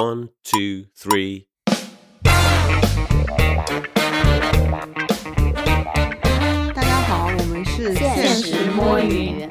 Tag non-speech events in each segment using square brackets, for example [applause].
One, two, three. 大家好，我们是现实摸鱼。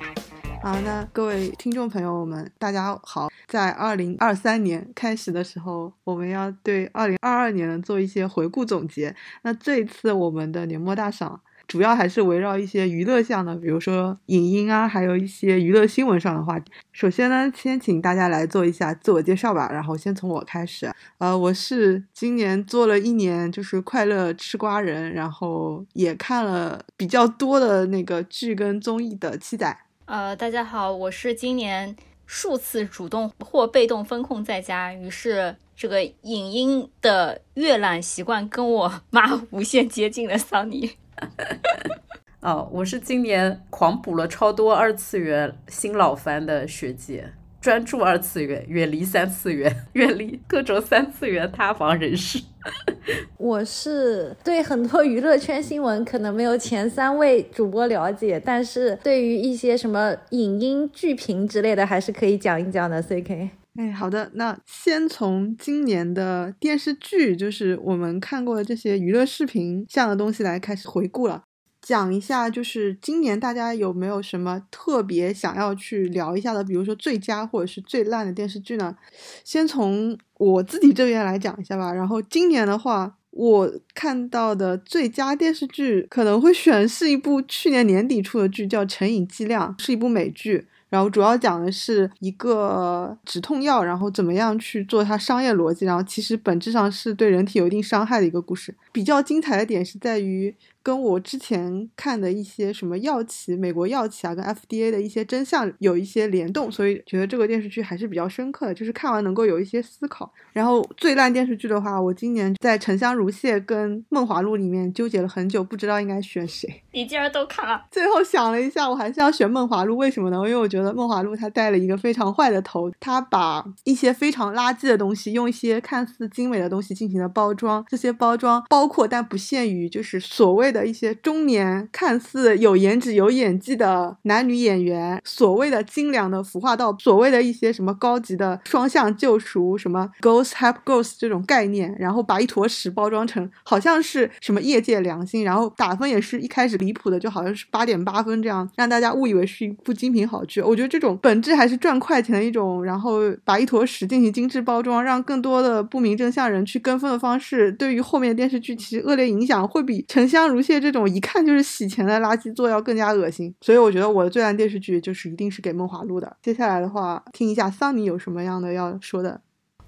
好，那各位听众朋友们，大家好。在二零二三年开始的时候，我们要对二零二二年做一些回顾总结。那这一次我们的年末大赏。主要还是围绕一些娱乐项的，比如说影音啊，还有一些娱乐新闻上的话题。首先呢，先请大家来做一下自我介绍吧。然后先从我开始，呃，我是今年做了一年就是快乐吃瓜人，然后也看了比较多的那个剧跟综艺的七仔。呃，大家好，我是今年数次主动或被动封控在家，于是这个影音的阅览习惯跟我妈无限接近的桑尼。[laughs] 哦，我是今年狂补了超多二次元新老番的学姐，专注二次元，远离三次元，[laughs] 远离各种三次元塌房人士。[laughs] 我是对很多娱乐圈新闻可能没有前三位主播了解，但是对于一些什么影音剧评之类的，还是可以讲一讲的。C K。哎，好的，那先从今年的电视剧，就是我们看过的这些娱乐视频像的东西来开始回顾了，讲一下，就是今年大家有没有什么特别想要去聊一下的，比如说最佳或者是最烂的电视剧呢？先从我自己这边来讲一下吧。然后今年的话，我看到的最佳电视剧可能会选是一部去年年底出的剧，叫《成瘾剂量》，是一部美剧。然后主要讲的是一个止痛药，然后怎么样去做它商业逻辑，然后其实本质上是对人体有一定伤害的一个故事。比较精彩的点是在于。跟我之前看的一些什么药企、美国药企啊，跟 FDA 的一些真相有一些联动，所以觉得这个电视剧还是比较深刻的，就是看完能够有一些思考。然后最烂电视剧的话，我今年在《沉香如屑》跟《梦华录》里面纠结了很久，不知道应该选谁。你竟然都看了？最后想了一下，我还是要选《梦华录》。为什么呢？因为我觉得《觉得梦华录》它带了一个非常坏的头，它把一些非常垃圾的东西，用一些看似精美的东西进行了包装。这些包装包括但不限于，就是所谓的一些中年看似有颜值、有演技的男女演员，所谓的精良的腐化道，所谓的一些什么高级的双向救赎，什么 Ghost Help Ghost 这种概念，然后把一坨屎包装成好像是什么业界良心，然后打分也是一开始离谱的，就好像是八点八分这样，让大家误以为是一部精品好剧。我觉得这种本质还是赚快钱的一种，然后把一坨屎进行精致包装，让更多的不明真相人去跟风的方式，对于后面电视剧其实恶劣影响会比《沉香如屑》这种一看就是洗钱的垃圾做要更加恶心。所以我觉得我的最烂电视剧就是一定是给《梦华录》的。接下来的话，听一下桑尼有什么样的要说的。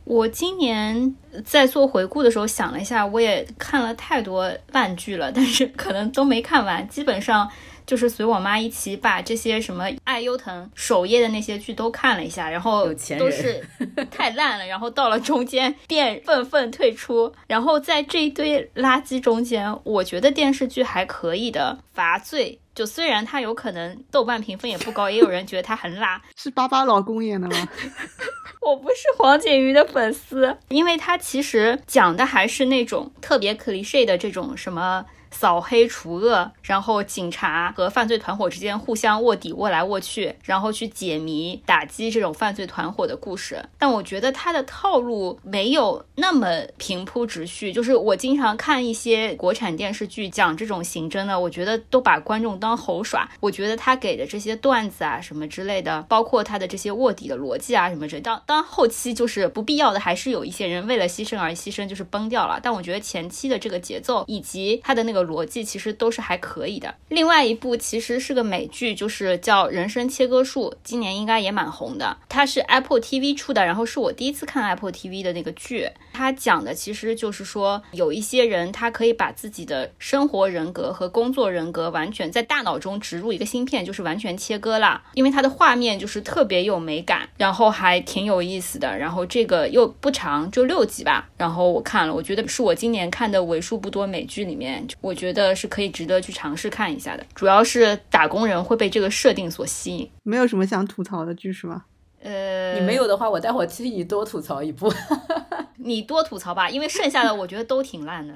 我今年在做回顾的时候想了一下，我也看了太多烂剧了，但是可能都没看完，基本上就是随我妈一起把这些什么爱优腾首页的那些剧都看了一下，然后都是 [laughs] 太烂了，然后到了中间便愤愤退出。然后在这一堆垃圾中间，我觉得电视剧还可以的《罚罪》，就虽然它有可能豆瓣评分也不高，也有人觉得它很辣，[laughs] 是巴巴老公演的吗？[laughs] 我不是黄景瑜的粉丝，因为他其实讲的还是那种特别 cliche 的这种什么。扫黑除恶，然后警察和犯罪团伙之间互相卧底、卧来卧去，然后去解谜、打击这种犯罪团伙的故事。但我觉得他的套路没有那么平铺直叙。就是我经常看一些国产电视剧讲这种刑侦的，我觉得都把观众当猴耍。我觉得他给的这些段子啊什么之类的，包括他的这些卧底的逻辑啊什么之类，当当后期就是不必要的，还是有一些人为了牺牲而牺牲，就是崩掉了。但我觉得前期的这个节奏以及他的那个。逻辑其实都是还可以的。另外一部其实是个美剧，就是叫《人生切割术》，今年应该也蛮红的。它是 Apple TV 出的，然后是我第一次看 Apple TV 的那个剧。它讲的其实就是说，有一些人他可以把自己的生活人格和工作人格完全在大脑中植入一个芯片，就是完全切割了。因为它的画面就是特别有美感，然后还挺有意思的。然后这个又不长，就六集吧。然后我看了，我觉得是我今年看的为数不多美剧里面，我。我觉得是可以值得去尝试看一下的，主要是打工人会被这个设定所吸引。没有什么想吐槽的剧是吗？呃，你没有的话，我待会儿替你多吐槽一部。[laughs] [laughs] 你多吐槽吧，因为剩下的我觉得都挺烂的，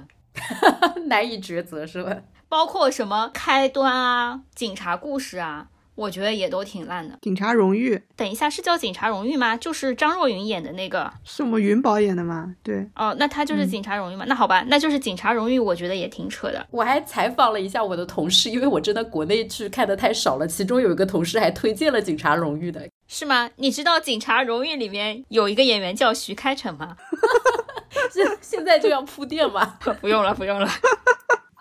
[laughs] 难以抉择是吧？包括什么开端啊、警察故事啊，我觉得也都挺烂的。警察荣誉等一下，是叫《警察荣誉》吗？就是张若昀演的那个。是我们云宝演的吗？对，哦，那他就是《警察荣誉》吗？那好吧，那就是《警察荣誉》，我觉得也挺扯的。我还采访了一下我的同事，因为我真的国内剧看的太少了，其中有一个同事还推荐了《警察荣誉》的。是吗？你知道《警察荣誉》里面有一个演员叫徐开骋吗？[laughs] 现现在就要铺垫吗？[laughs] 不用了，不用了。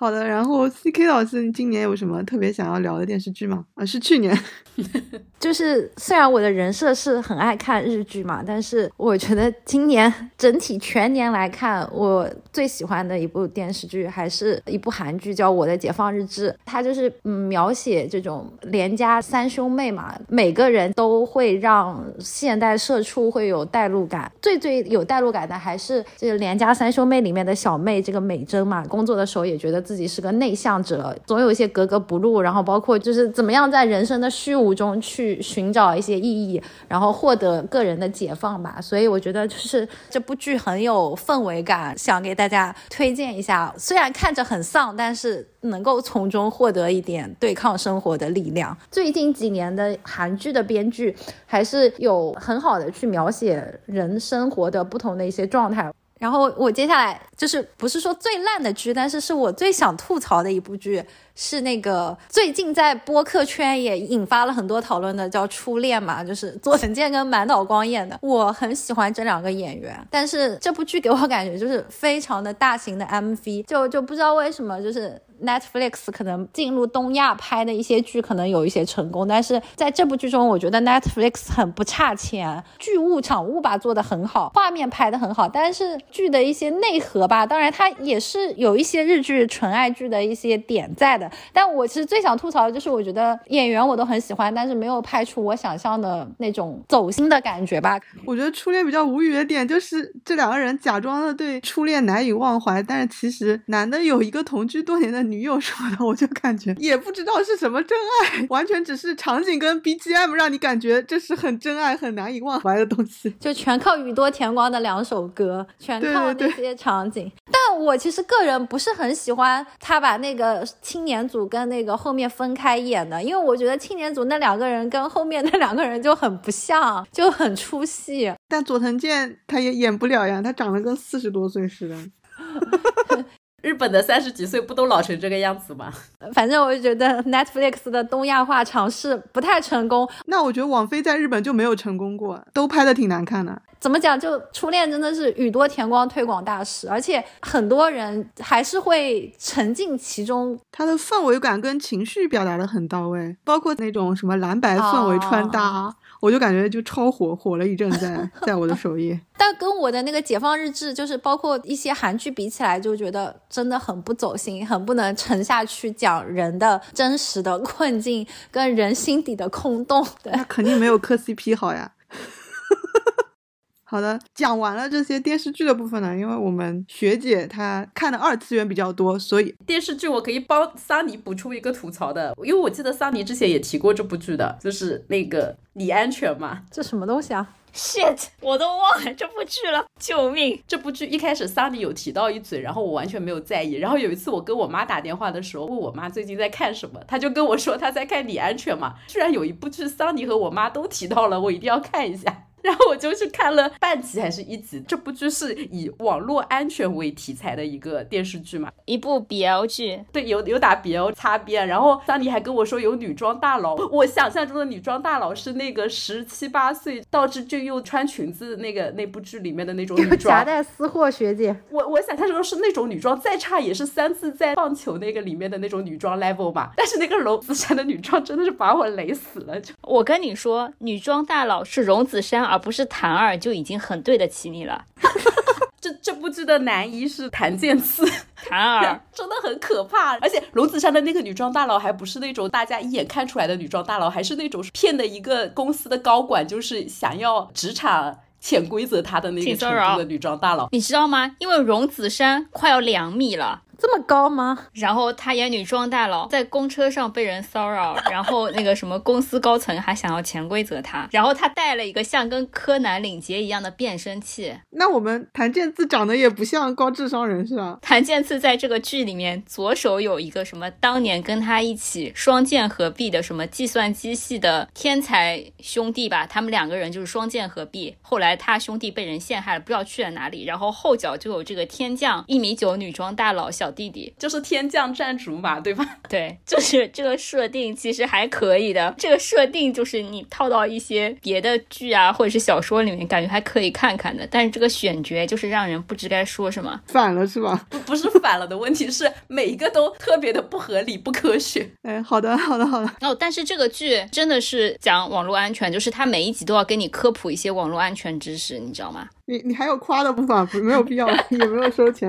好的，然后 C K 老师，你今年有什么特别想要聊的电视剧吗？啊，是去年。[laughs] 就是虽然我的人设是很爱看日剧嘛，但是我觉得今年 [laughs] 整体全年来看，我最喜欢的一部电视剧还是一部韩剧，叫《我的解放日志》。它就是嗯描写这种连家三兄妹嘛，每个人都会让现代社畜会有代入感。最最有代入感的还是这个连家三兄妹里面的小妹这个美珍嘛，工作的时候也觉得自己自己是个内向者，总有一些格格不入，然后包括就是怎么样在人生的虚无中去。寻找一些意义，然后获得个人的解放吧。所以我觉得就是这部剧很有氛围感，想给大家推荐一下。虽然看着很丧，但是能够从中获得一点对抗生活的力量。最近几年的韩剧的编剧还是有很好的去描写人生活的不同的一些状态。然后我接下来就是不是说最烂的剧，但是是我最想吐槽的一部剧。是那个最近在播客圈也引发了很多讨论的，叫《初恋》嘛，就是佐藤 [laughs] 健跟满岛光演的。我很喜欢这两个演员，但是这部剧给我感觉就是非常的大型的 MV，就就不知道为什么，就是 Netflix 可能进入东亚拍的一些剧可能有一些成功，但是在这部剧中，我觉得 Netflix 很不差钱，剧务场务吧做的很好，画面拍的很好，但是剧的一些内核吧，当然它也是有一些日剧纯爱剧的一些点在的。但我其实最想吐槽的就是，我觉得演员我都很喜欢，但是没有拍出我想象的那种走心的感觉吧。我觉得初恋比较无语的点就是这两个人假装的对初恋难以忘怀，但是其实男的有一个同居多年的女友什么的，我就感觉也不知道是什么真爱，完全只是场景跟 BGM 让你感觉这是很真爱、很难以忘怀的东西，就全靠宇多田光的两首歌，全靠那些场景。但我其实个人不是很喜欢他把那个青年。年组跟那个后面分开演的，因为我觉得青年组那两个人跟后面那两个人就很不像，就很出戏。但佐藤健他也演不了呀，他长得跟四十多岁似的。[laughs] 日本的三十几岁不都老成这个样子吗？反正我就觉得 Netflix 的东亚化尝试不太成功。那我觉得网飞在日本就没有成功过，都拍的挺难看的。怎么讲？就初恋真的是宇多田光推广大使，而且很多人还是会沉浸其中。它的氛围感跟情绪表达的很到位，包括那种什么蓝白氛围穿搭。我就感觉就超火，火了一阵在在我的首页。[laughs] 但跟我的那个解放日志，就是包括一些韩剧比起来，就觉得真的很不走心，很不能沉下去讲人的真实的困境跟人心底的空洞。那肯定没有磕 CP 好呀。好的，讲完了这些电视剧的部分呢，因为我们学姐她看的二次元比较多，所以电视剧我可以帮桑尼补充一个吐槽的，因为我记得桑尼之前也提过这部剧的，就是那个你安全嘛？这什么东西啊？shit，我都忘了这部剧了，救命！这部剧一开始桑尼有提到一嘴，然后我完全没有在意，然后有一次我跟我妈打电话的时候，问我妈最近在看什么，她就跟我说她在看你安全嘛？居然有一部剧桑尼和我妈都提到了，我一定要看一下。然后我就去看了半集还是一集，这部剧是以网络安全为题材的一个电视剧嘛，一部 BL 剧，对，有有打 BL 擦边。然后桑尼还跟我说有女装大佬，我想象中的女装大佬是那个十七八岁道志俊又穿裙子那个那部剧里面的那种女装，夹带私货学姐。我我想象中是那种女装，再差也是三次在棒球那个里面的那种女装 level 嘛。但是那个荣子山的女装真的是把我雷死了。就我跟你说，女装大佬是荣子山。而不是谭二就已经很对得起你了。[laughs] 这这部剧的男一是谭健次，[laughs] [laughs] 谭二真的很可怕。而且龙子山的那个女装大佬还不是那种大家一眼看出来的女装大佬，还是那种骗的一个公司的高管，就是想要职场潜规则他的那个程度的女装大佬。你知道吗？因为荣子山快要两米了，这么高吗？然后他演女装大佬，在公车上被人骚扰，[laughs] 然后那个什么公司高层还想要潜规则他，然后他带了一个像跟柯南领结一样的变声器。那我们谭健次长得也不像高智商人是吧？谭健次在这个剧里面，左手有一个什么当年跟他一起双剑合璧的什么计算机系的天才兄弟吧，他们两个人就是双剑合璧。后来他兄弟被人陷害了，不知道去了哪里。然后后脚就有这个天降一米九女装大佬小弟弟，就是天降战主嘛，对吧？[laughs] 对，就是这个设定其实还可以的。这个设定就是你套到一些别的剧啊或者是小说里面，感觉还可以看看的。但是这个选角就是让人不知该说什么。反了是吧？不不是反了的问题是每一个都特别的不合理、不科学。哎，好的，好的，好的。哦，但是这个剧真的是讲网络安全，就是它每一集都要给你科普一些网络安全知识，你知道吗？你你还有夸的部分，不没有必要，[laughs] 也没有收钱。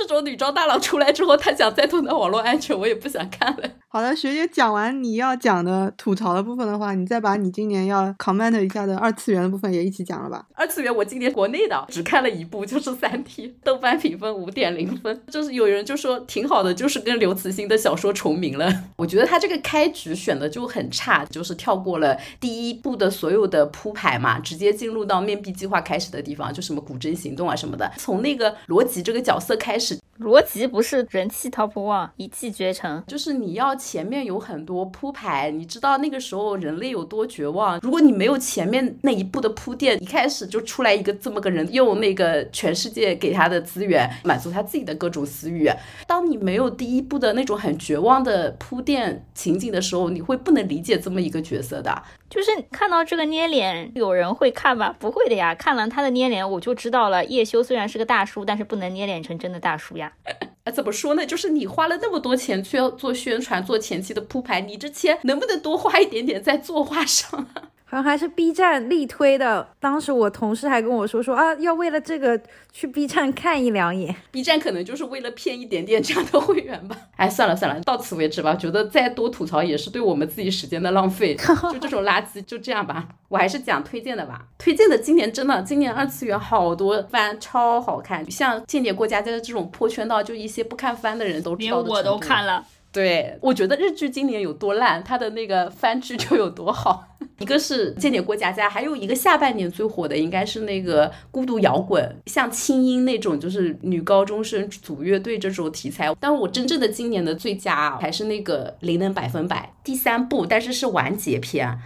这种女装大佬出来之后，他想再多的网络安全，我也不想看了。好的，学姐讲完你要讲的吐槽的部分的话，你再把你今年要 comment 一下的二次元的部分也一起讲了吧。二次元我今年国内的只看了一部，就是《三体》，豆瓣评分五点零分。就是有人就说挺好的，就是跟刘慈欣的小说重名了。我觉得他这个开局选的就很差，就是跳过了第一部的所有的铺排嘛，直接进入到面壁计划开始的地方，就什么古筝行动啊什么的。从那个罗辑这个角色开始，罗辑不是人气 top one，一骑绝尘，就是你要前面有很多铺排，你知道那个时候人类有多绝望。如果你没有前面那一步的铺垫，一开始就出来一个这么个人，用那个全世界给他的资源满足他自己的各种私欲。当你没有第一步的那种很绝望的铺垫情景的时候，你会不能理解这么一个角色的。就是看到这个捏脸，有人会看吗？不会的呀，看完他的捏脸，我就知道了。叶修虽然是个大叔，但是不能捏脸成真的大叔呀。[laughs] 啊，怎么说呢？就是你花了那么多钱去要做宣传、做前期的铺排，你这钱能不能多花一点点在作画上？好像还是 B 站力推的。当时我同事还跟我说说啊，要为了这个去 B 站看一两眼。B 站可能就是为了骗一点点这样的会员吧。[laughs] 哎，算了算了，到此为止吧。觉得再多吐槽也是对我们自己时间的浪费。[laughs] 就这种垃圾就这样吧。我还是讲推荐的吧。推荐的今年真的，今年二次元好多番超好看，像《间谍过家家》这种破圈到就一些不看番的人都知道的我都看了。对，我觉得日剧今年有多烂，它的那个番剧就有多好。[laughs] 一个是《间谍过家家》，还有一个下半年最火的应该是那个《孤独摇滚》，像轻音那种，就是女高中生组乐队这种题材。但我真正的今年的最佳还是那个《灵能百分百》第三部，但是是完结篇。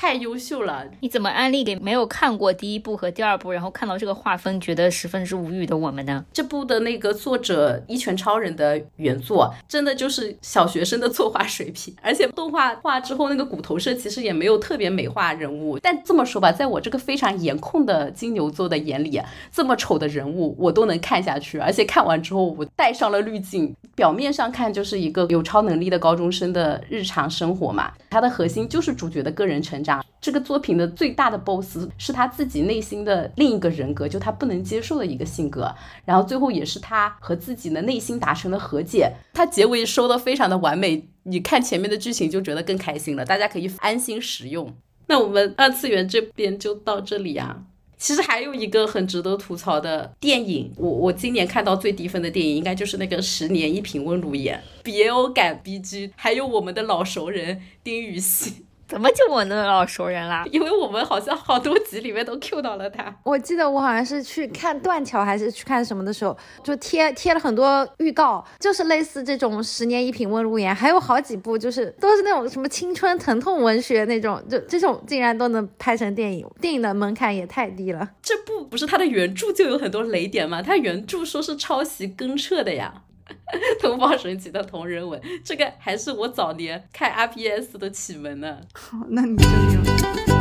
太优秀了，你怎么安利给没有看过第一部和第二部，然后看到这个画风觉得十分之无语的我们呢？这部的那个作者一拳超人的原作，真的就是小学生的作画水平，而且动画化之后那个骨头社其实也没有特别美化人物。但这么说吧，在我这个非常颜控的金牛座的眼里，这么丑的人物我都能看下去，而且看完之后我带上了滤镜。表面上看就是一个有超能力的高中生的日常生活嘛，它的核心就是主角的个人成长。这个作品的最大的 BOSS 是他自己内心的另一个人格，就他不能接受的一个性格。然后最后也是他和自己的内心达成了和解。他结尾收的非常的完美，你看前面的剧情就觉得更开心了。大家可以安心使用。那我们二次元这边就到这里啊。其实还有一个很值得吐槽的电影，我我今年看到最低分的电影应该就是那个《十年一品温如言》别有感 BG，还有我们的老熟人丁禹兮。怎么就我那老熟人啦？因为我们好像好多集里面都 Q 到了他。我记得我好像是去看断桥还是去看什么的时候，就贴贴了很多预告，就是类似这种十年一品温如言，还有好几部就是都是那种什么青春疼痛文学那种，就这种竟然都能拍成电影，电影的门槛也太低了。这部不是他的原著就有很多雷点吗？他原著说是抄袭根彻的呀。[laughs] 东方神奇的同人文，这个还是我早年看 RPS 的启蒙呢。好，那你真牛。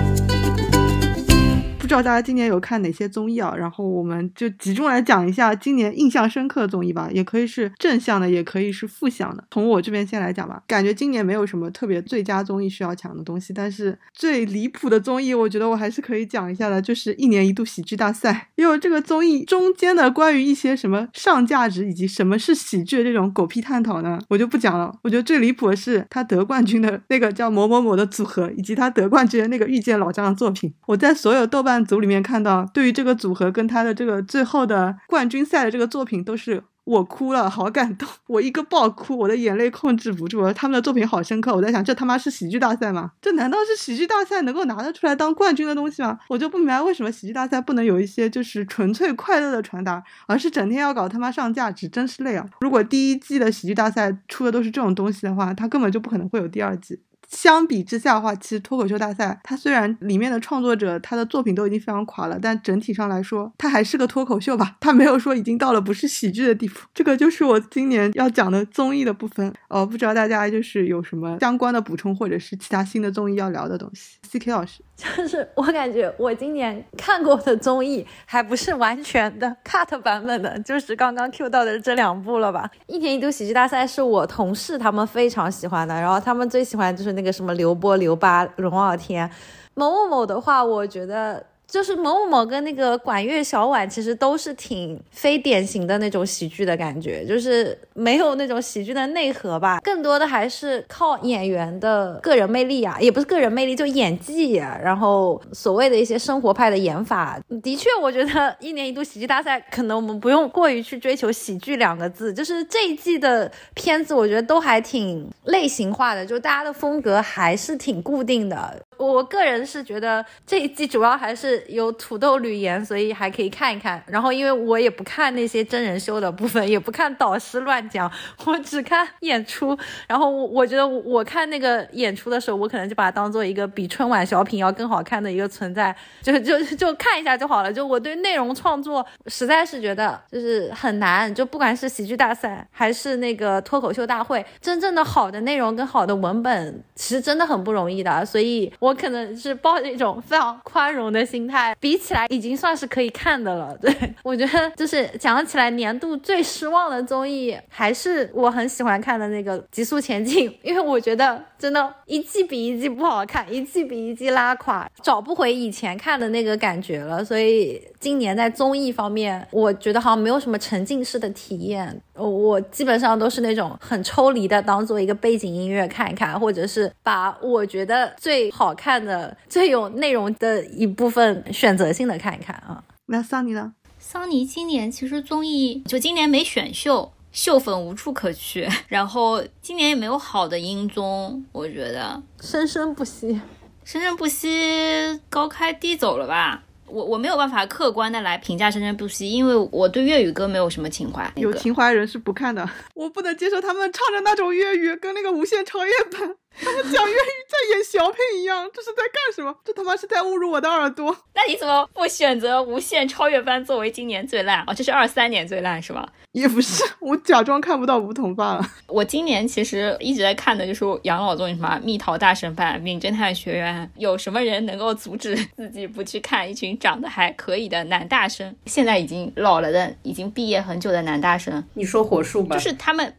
不知道大家今年有看哪些综艺啊？然后我们就集中来讲一下今年印象深刻的综艺吧，也可以是正向的，也可以是负向的。从我这边先来讲吧，感觉今年没有什么特别最佳综艺需要讲的东西，但是最离谱的综艺，我觉得我还是可以讲一下的，就是一年一度喜剧大赛。因为这个综艺中间的关于一些什么上价值以及什么是喜剧的这种狗屁探讨呢，我就不讲了。我觉得最离谱的是他得冠军的那个叫某某某的组合，以及他得冠军的那个遇见老张的作品。我在所有豆瓣组里面看到，对于这个组合跟他的这个最后的冠军赛的这个作品都是我哭了，好感动，我一个爆哭，我的眼泪控制不住了。他们的作品好深刻，我在想，这他妈是喜剧大赛吗？这难道是喜剧大赛能够拿得出来当冠军的东西吗？我就不明白为什么喜剧大赛不能有一些就是纯粹快乐的传达，而是整天要搞他妈上价值，真是累啊！如果第一季的喜剧大赛出的都是这种东西的话，它根本就不可能会有第二季。相比之下的话，其实脱口秀大赛它虽然里面的创作者他的作品都已经非常垮了，但整体上来说，它还是个脱口秀吧，它没有说已经到了不是喜剧的地步。这个就是我今年要讲的综艺的部分。呃，不知道大家就是有什么相关的补充，或者是其他新的综艺要聊的东西。C K 老师，就是我感觉我今年看过的综艺还不是完全的 cut 版本的，就是刚刚 Q 到的这两部了吧？一年一度喜剧大赛是我同事他们非常喜欢的，然后他们最喜欢就是。那个什么刘波、刘巴、龙傲天，某某某的话，我觉得。就是某某某跟那个管乐小婉，其实都是挺非典型的那种喜剧的感觉，就是没有那种喜剧的内核吧，更多的还是靠演员的个人魅力啊，也不是个人魅力，就演技，然后所谓的一些生活派的演法。的确，我觉得一年一度喜剧大赛，可能我们不用过于去追求喜剧两个字，就是这一季的片子，我觉得都还挺类型化的，就大家的风格还是挺固定的。我个人是觉得这一季主要还是。有土豆吕岩，所以还可以看一看。然后，因为我也不看那些真人秀的部分，也不看导师乱讲，我只看演出。然后，我觉得我看那个演出的时候，我可能就把它当做一个比春晚小品要更好看的一个存在，就 [laughs] 就就看一下就好了。就我对内容创作实在是觉得就是很难，就不管是喜剧大赛还是那个脱口秀大会，真正的好的内容跟好的文本，其实真的很不容易的。所以我可能是抱着一种非常宽容的心。态比起来已经算是可以看的了。[laughs] 对我觉得就是讲起来年度最失望的综艺，还是我很喜欢看的那个《极速前进》，因为我觉得真的，一季比一季不好看，一季比一季拉垮，找不回以前看的那个感觉了。所以今年在综艺方面，我觉得好像没有什么沉浸式的体验。我基本上都是那种很抽离的，当做一个背景音乐看一看，或者是把我觉得最好看的、最有内容的一部分选择性的看一看啊。那桑尼呢？桑尼今年其实综艺就今年没选秀，秀粉无处可去，然后今年也没有好的音综，我觉得生生不息，生生不息高开低走了吧。我我没有办法客观的来评价《生生不息》，因为我对粤语歌没有什么情怀。有情怀人是不看的，[laughs] 我不能接受他们唱的那种粤语，跟那个无限超越版。他们讲粤语在演小品一样，这是在干什么？这他妈是在侮辱我的耳朵！那你怎么不选择《无限超越班》作为今年最烂？哦，这是二三年最烂是吧？也不是，我假装看不到梧桐罢了。我今年其实一直在看的就是养老综艺，什么《蜜桃大神版》《名侦探学院》。有什么人能够阻止自己不去看一群长得还可以的男大生？现在已经老了的，已经毕业很久的男大生。你说火树吧，就是他们。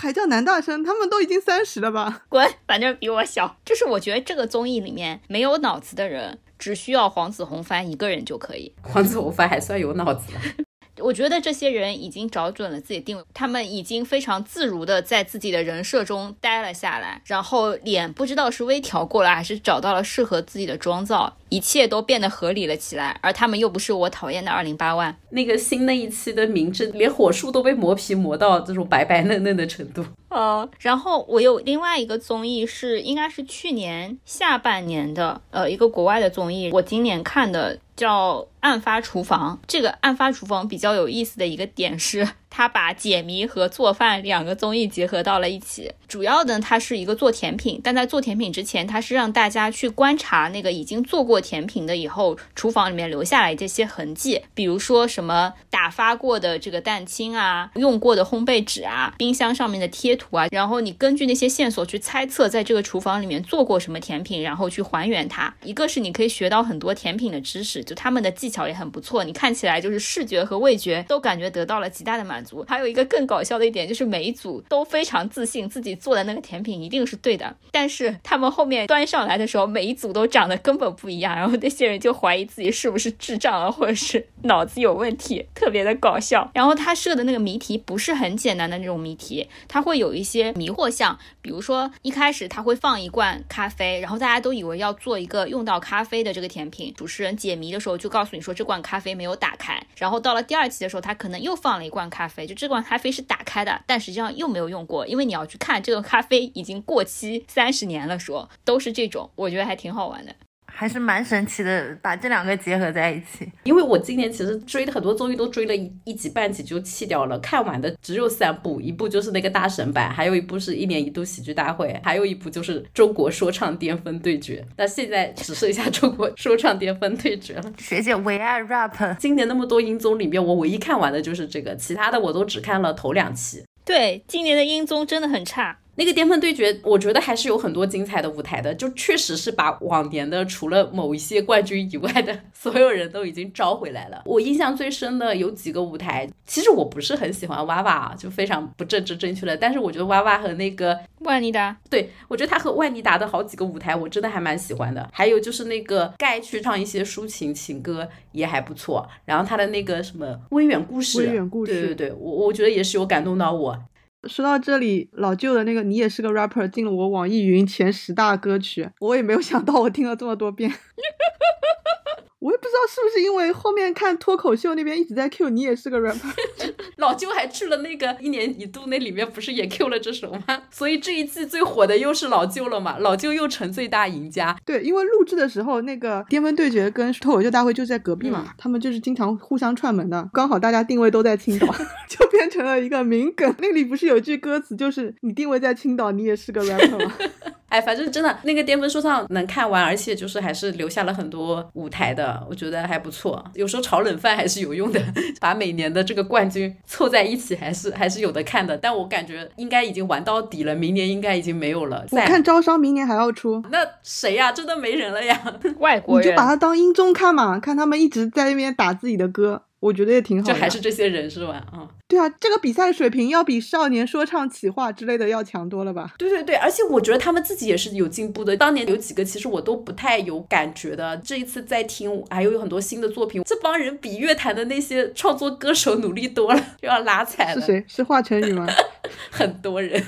还叫男大生？他们都已经三十了吧？[laughs] 滚，反正比我小。就是我觉得这个综艺里面没有脑子的人，只需要黄子弘帆一个人就可以。[laughs] 黄子弘帆还算有脑子。我觉得这些人已经找准了自己定位，他们已经非常自如的在自己的人设中待了下来，然后脸不知道是微调过了，还是找到了适合自己的妆造，一切都变得合理了起来。而他们又不是我讨厌的二零八万。那个新的一期的名字，连火树都被磨皮磨到这种白白嫩嫩的程度。呃，然后我有另外一个综艺是，应该是去年下半年的，呃，一个国外的综艺，我今年看的。叫案发厨房，这个案发厨房比较有意思的一个点是。它把解谜和做饭两个综艺结合到了一起。主要呢，它是一个做甜品，但在做甜品之前，它是让大家去观察那个已经做过甜品的以后厨房里面留下来这些痕迹，比如说什么打发过的这个蛋清啊，用过的烘焙纸啊，冰箱上面的贴图啊，然后你根据那些线索去猜测在这个厨房里面做过什么甜品，然后去还原它。一个是你可以学到很多甜品的知识，就他们的技技巧也很不错，你看起来就是视觉和味觉都感觉得到了极大的满足。还有一个更搞笑的一点，就是每一组都非常自信自己做的那个甜品一定是对的，但是他们后面端上来的时候，每一组都长得根本不一样，然后那些人就怀疑自己是不是智障了，或者是脑子有问题，特别的搞笑。然后他设的那个谜题不是很简单的那种谜题，他会有一些迷惑项，比如说一开始他会放一罐咖啡，然后大家都以为要做一个用到咖啡的这个甜品，主持人解谜的时候就告诉你说这罐咖啡没有打开，然后到了第二期的时候，他可能又放了一罐咖啡，就这罐咖啡是打开的，但实际上又没有用过，因为你要去看这个咖啡已经过期三十年了，说都是这种，我觉得还挺好玩的。还是蛮神奇的，把这两个结合在一起。因为我今年其实追的很多综艺都追了一一集半集就弃掉了，看完的只有三部，一部就是那个大神版，还有一部是一年一度喜剧大会，还有一部就是中国说唱巅峰对决。那现在只剩下中国说唱巅峰对决了。学姐唯爱 rap，今年那么多音综里面，我唯一看完的就是这个，其他的我都只看了头两期。对，今年的音综真的很差。那个巅峰对决，我觉得还是有很多精彩的舞台的，就确实是把往年的除了某一些冠军以外的 [laughs] 所有人都已经招回来了。我印象最深的有几个舞台，其实我不是很喜欢娃娃，就非常不政治正确的，但是我觉得娃娃和那个万妮达，对我觉得他和万妮达的好几个舞台，我真的还蛮喜欢的。还有就是那个盖去唱一些抒情情歌也还不错，然后他的那个什么微远故事，微远故事，对对对，我我觉得也是有感动到我。说到这里，老舅的那个你也是个 rapper 进了我网易云前十大歌曲，我也没有想到我听了这么多遍。[laughs] 我也不知道是不是因为后面看脱口秀那边一直在 Q 你也是个 rapper，[laughs] 老舅还去了那个一年一度那里面不是也 Q 了这首吗？[laughs] 所以这一季最火的又是老舅了嘛，老舅又成最大赢家。对，因为录制的时候那个巅峰对决跟脱口秀大会就在隔壁嘛，他们就是经常互相串门的，刚好大家定位都在青岛，[laughs] 就变成了一个名梗。那里不是有句歌词就是你定位在青岛，你也是个 rapper 吗？哎，反正真的那个巅峰说唱能看完，而且就是还是留下了很多舞台的，我觉得还不错。有时候炒冷饭还是有用的，[laughs] 把每年的这个冠军凑在一起，还是还是有的看的。但我感觉应该已经玩到底了，明年应该已经没有了。我看招商明年还要出，那谁呀？真的没人了呀？外国人，你就把它当音综看嘛，看他们一直在那边打自己的歌。我觉得也挺好，就还是这些人是吧？啊，对啊，这个比赛水平要比少年说唱企划之类的要强多了吧？对对对，而且我觉得他们自己也是有进步的。当年有几个其实我都不太有感觉的，这一次在听，还有很多新的作品。这帮人比乐坛的那些创作歌手努力多了，又要拉踩了。是谁？是华晨宇吗？[laughs] 很多人。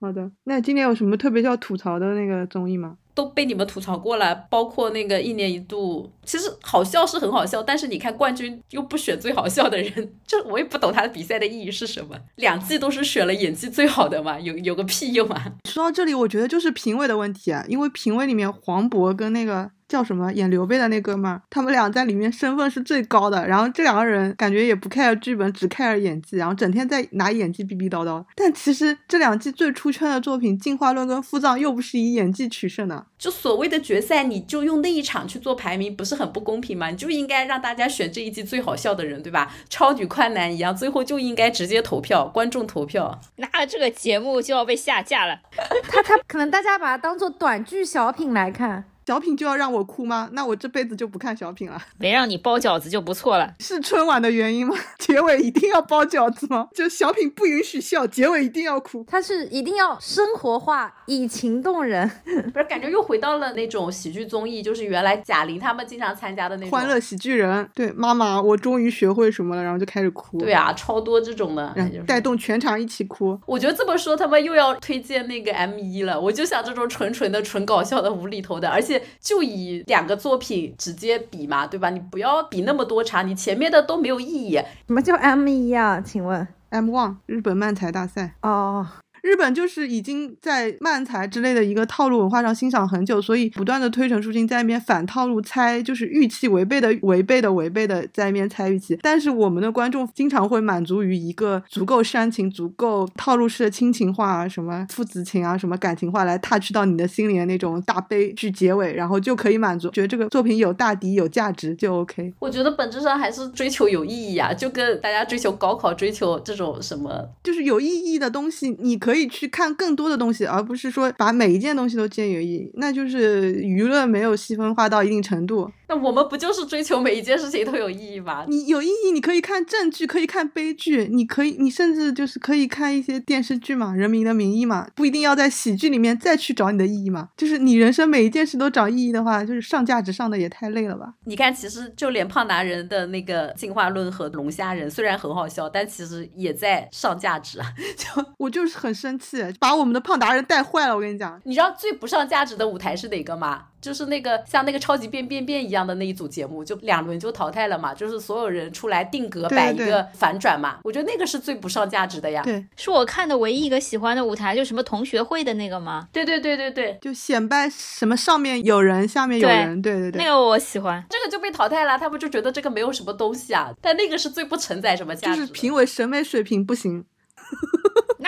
好的，那今年有什么特别要吐槽的那个综艺吗？都被你们吐槽过了，包括那个一年一度，其实好笑是很好笑，但是你看冠军又不选最好笑的人，这 [laughs] 我也不懂他的比赛的意义是什么。两季都是选了演技最好的嘛，有有个屁用啊！说到这里，我觉得就是评委的问题啊，因为评委里面黄渤跟那个。叫什么演刘备的那哥们儿，他们俩在里面身份是最高的。然后这两个人感觉也不 care 剧本，只 care 演技，然后整天在拿演技逼逼叨叨。但其实这两季最出圈的作品《进化论》跟《腹藏》又不是以演技取胜的。就所谓的决赛，你就用那一场去做排名，不是很不公平吗？你就应该让大家选这一季最好笑的人，对吧？超女快男一样，最后就应该直接投票，观众投票。那这个节目就要被下架了。[laughs] 他他可能大家把它当做短剧小品来看。小品就要让我哭吗？那我这辈子就不看小品了。[laughs] 没让你包饺子就不错了。是春晚的原因吗？[laughs] 结尾一定要包饺子吗？就小品不允许笑，结尾一定要哭。它是一定要生活化，以情动人。[laughs] 不是，感觉又回到了那种喜剧综艺，就是原来贾玲他们经常参加的那种欢乐喜剧人。对，妈妈，我终于学会什么了，然后就开始哭。对啊，超多这种的，带动全场一起哭。我觉得这么说，他们又要推荐那个 M 一了。我就想这种纯纯的、纯搞笑的、无厘头的，而且就以。两个作品直接比嘛，对吧？你不要比那么多场，你前面的都没有意义。什么叫 M 一啊？请问 M One 日本漫才大赛哦。日本就是已经在漫才之类的一个套路文化上欣赏很久，所以不断的推陈出新，在那边反套路猜，就是预期违背的、违背的、违背的，在那边猜预期。但是我们的观众经常会满足于一个足够煽情、足够套路式的亲情化啊，什么父子情啊，什么感情话来 touch 到你的心里的那种大悲剧结尾，然后就可以满足，觉得这个作品有大底、有价值就 OK。我觉得本质上还是追求有意义啊，就跟大家追求高考、追求这种什么，就是有意义的东西，你可以。可以去看更多的东西，而不是说把每一件东西都兼有意义，那就是娱乐没有细分化到一定程度。那我们不就是追求每一件事情都有意义吗？你有意义，你可以看正剧，可以看悲剧，你可以，你甚至就是可以看一些电视剧嘛，《人民的名义》嘛，不一定要在喜剧里面再去找你的意义嘛。就是你人生每一件事都找意义的话，就是上价值上的也太累了吧？你看，其实就连胖达人的那个进化论和龙虾人，虽然很好笑，但其实也在上价值啊。[laughs] 就我就是很。生气，把我们的胖达人带坏了。我跟你讲，你知道最不上价值的舞台是哪个吗？就是那个像那个超级变变变一样的那一组节目，就两轮就淘汰了嘛，就是所有人出来定格摆一个反转嘛。我觉得那个是最不上价值的呀。对，是我看的唯一一个喜欢的舞台，就什么同学会的那个吗？对对对对对，就显摆什么上面有人，下面有人，对对对，那个我喜欢。这个就被淘汰了，他们就觉得这个没有什么东西啊。但那个是最不承载什么价值。就是评委审美水平不行。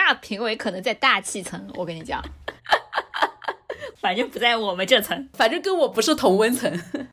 那评委可能在大气层，我跟你讲，[laughs] 反正不在我们这层。反正跟我不是同温层。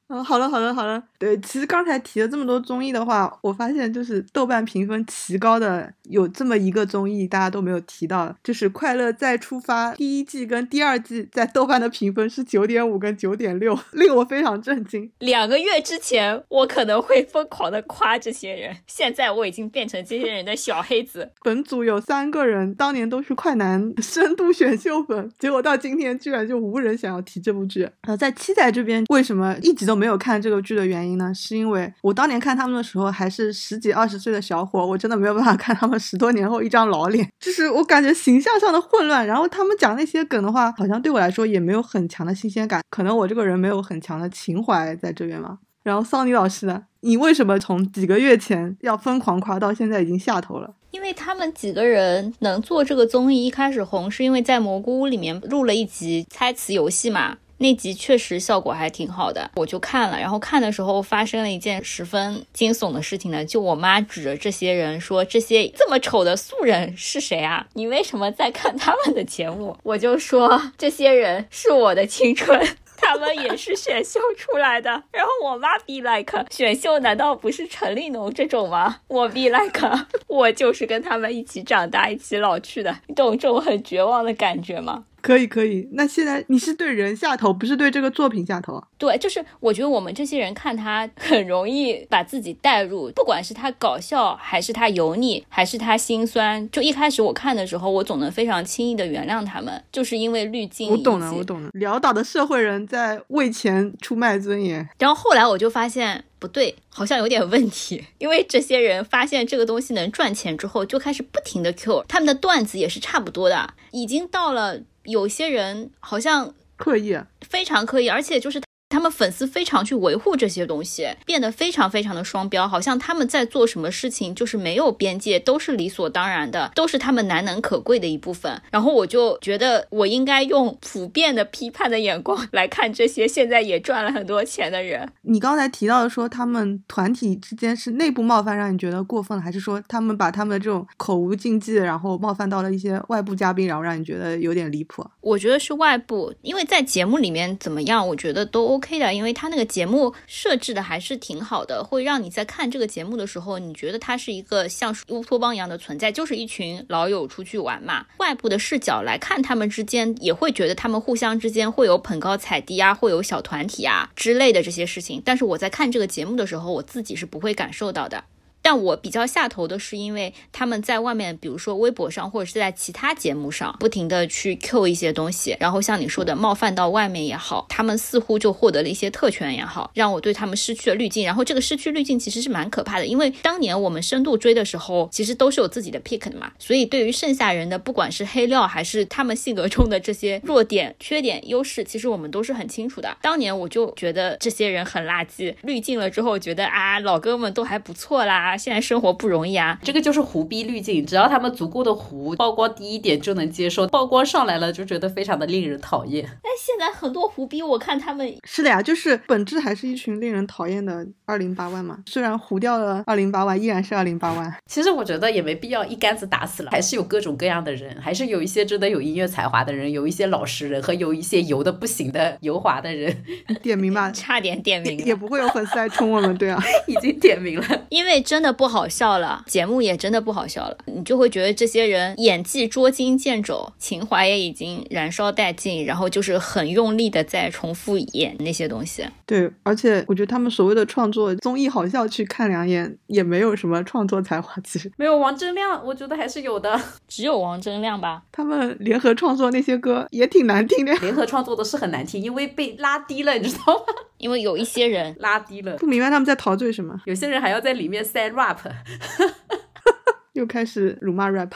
嗯，好了好了好了，对，其实刚才提了这么多综艺的话，我发现就是豆瓣评分奇高的有这么一个综艺，大家都没有提到，就是《快乐再出发》第一季跟第二季在豆瓣的评分是九点五跟九点六，令我非常震惊。两个月之前，我可能会疯狂的夸这些人，现在我已经变成这些人的小黑子。本组有三个人当年都是快男深度选秀粉，结果到今天居然就无人想要提这部剧。呃，在七仔这边为什么一直都没有看这个剧的原因呢？是因为我当年看他们的时候还是十几二十岁的小伙，我真的没有办法看他们十多年后一张老脸，就是我感觉形象上的混乱，然后他们讲那些梗的话，好像对我来说也没有很强的新鲜感，可能我这个人没有很强的情怀在这边嘛。然后桑尼老师呢？你为什么从几个月前要疯狂夸到现在已经下头了？因为他们几个人能做这个综艺，一开始红是因为在蘑菇屋里面录了一集猜词游戏嘛，那集确实效果还挺好的，我就看了。然后看的时候发生了一件十分惊悚的事情呢，就我妈指着这些人说：“这些这么丑的素人是谁啊？你为什么在看他们的节目？”我就说：“这些人是我的青春。[laughs] ”他们也是选秀出来的，然后我妈 be like 选秀难道不是陈立农这种吗？我 be like [laughs] 我就是跟他们一起长大、一起老去的，你懂这种很绝望的感觉吗？可以可以，那现在你是对人下头，不是对这个作品下头啊？对，就是我觉得我们这些人看他很容易把自己带入，[laughs] 不管是他搞笑，还是他油腻，还是他心酸。就一开始我看的时候，我总能非常轻易的原谅他们，就是因为滤镜。我懂了，我懂了。潦倒的社会人在为钱出卖尊严。然后后来我就发现。不对，好像有点问题，因为这些人发现这个东西能赚钱之后，就开始不停的 Q，他们的段子也是差不多的，已经到了有些人好像刻意，非常刻意，而且就是。他们粉丝非常去维护这些东西，变得非常非常的双标，好像他们在做什么事情就是没有边界，都是理所当然的，都是他们难能可贵的一部分。然后我就觉得我应该用普遍的批判的眼光来看这些现在也赚了很多钱的人。你刚才提到的说他们团体之间是内部冒犯，让你觉得过分了，还是说他们把他们的这种口无禁忌，然后冒犯到了一些外部嘉宾，然后让你觉得有点离谱？我觉得是外部，因为在节目里面怎么样，我觉得都 OK 的，因为他那个节目设置的还是挺好的，会让你在看这个节目的时候，你觉得他是一个像乌托邦一样的存在，就是一群老友出去玩嘛。外部的视角来看，他们之间也会觉得他们互相之间会有捧高踩低啊，会有小团体啊之类的这些事情。但是我在看这个节目的时候，我自己是不会感受到的。但我比较下头的是，因为他们在外面，比如说微博上或者是在其他节目上，不停的去 Q 一些东西，然后像你说的冒犯到外面也好，他们似乎就获得了一些特权也好，让我对他们失去了滤镜。然后这个失去滤镜其实是蛮可怕的，因为当年我们深度追的时候，其实都是有自己的 pick 的嘛。所以对于剩下人的，不管是黑料还是他们性格中的这些弱点、缺点、优势，其实我们都是很清楚的。当年我就觉得这些人很垃圾，滤镜了之后觉得啊，老哥们都还不错啦。现在生活不容易啊，这个就是胡逼滤镜，只要他们足够的糊，曝光低一点就能接受，曝光上来了就觉得非常的令人讨厌。但现在很多胡逼，我看他们是的呀，就是本质还是一群令人讨厌的二零八万嘛。虽然糊掉了二零八万，依然是二零八万。其实我觉得也没必要一竿子打死了，还是有各种各样的人，还是有一些真的有音乐才华的人，有一些老实人和有一些油的不行的油滑的人。点名吧，[laughs] 差点点名也不会有粉丝来冲我们，对啊，[laughs] 已经点名了，因为真的不好。笑了，节目也真的不好笑了，你就会觉得这些人演技捉襟见肘，情怀也已经燃烧殆尽，然后就是很用力的在重复演那些东西。对，而且我觉得他们所谓的创作综艺好笑，去看两眼也没有什么创作才华，其实没有王铮亮，我觉得还是有的，[laughs] 只有王铮亮吧。他们联合创作那些歌也挺难听的，联合创作的是很难听，因为被拉低了，你知道吗？因为有一些人拉低了，不明白他们在陶醉什么，有些人还要在里面塞 rap。[laughs] 又开始辱骂 rap。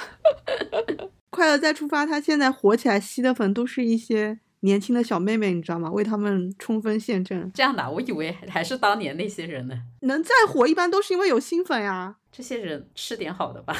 [laughs] 快乐再出发，他现在火起来吸的粉都是一些年轻的小妹妹，你知道吗？为他们冲锋陷阵。这样的，我以为还是当年那些人呢。能再火，一般都是因为有新粉呀。这些人吃点好的吧。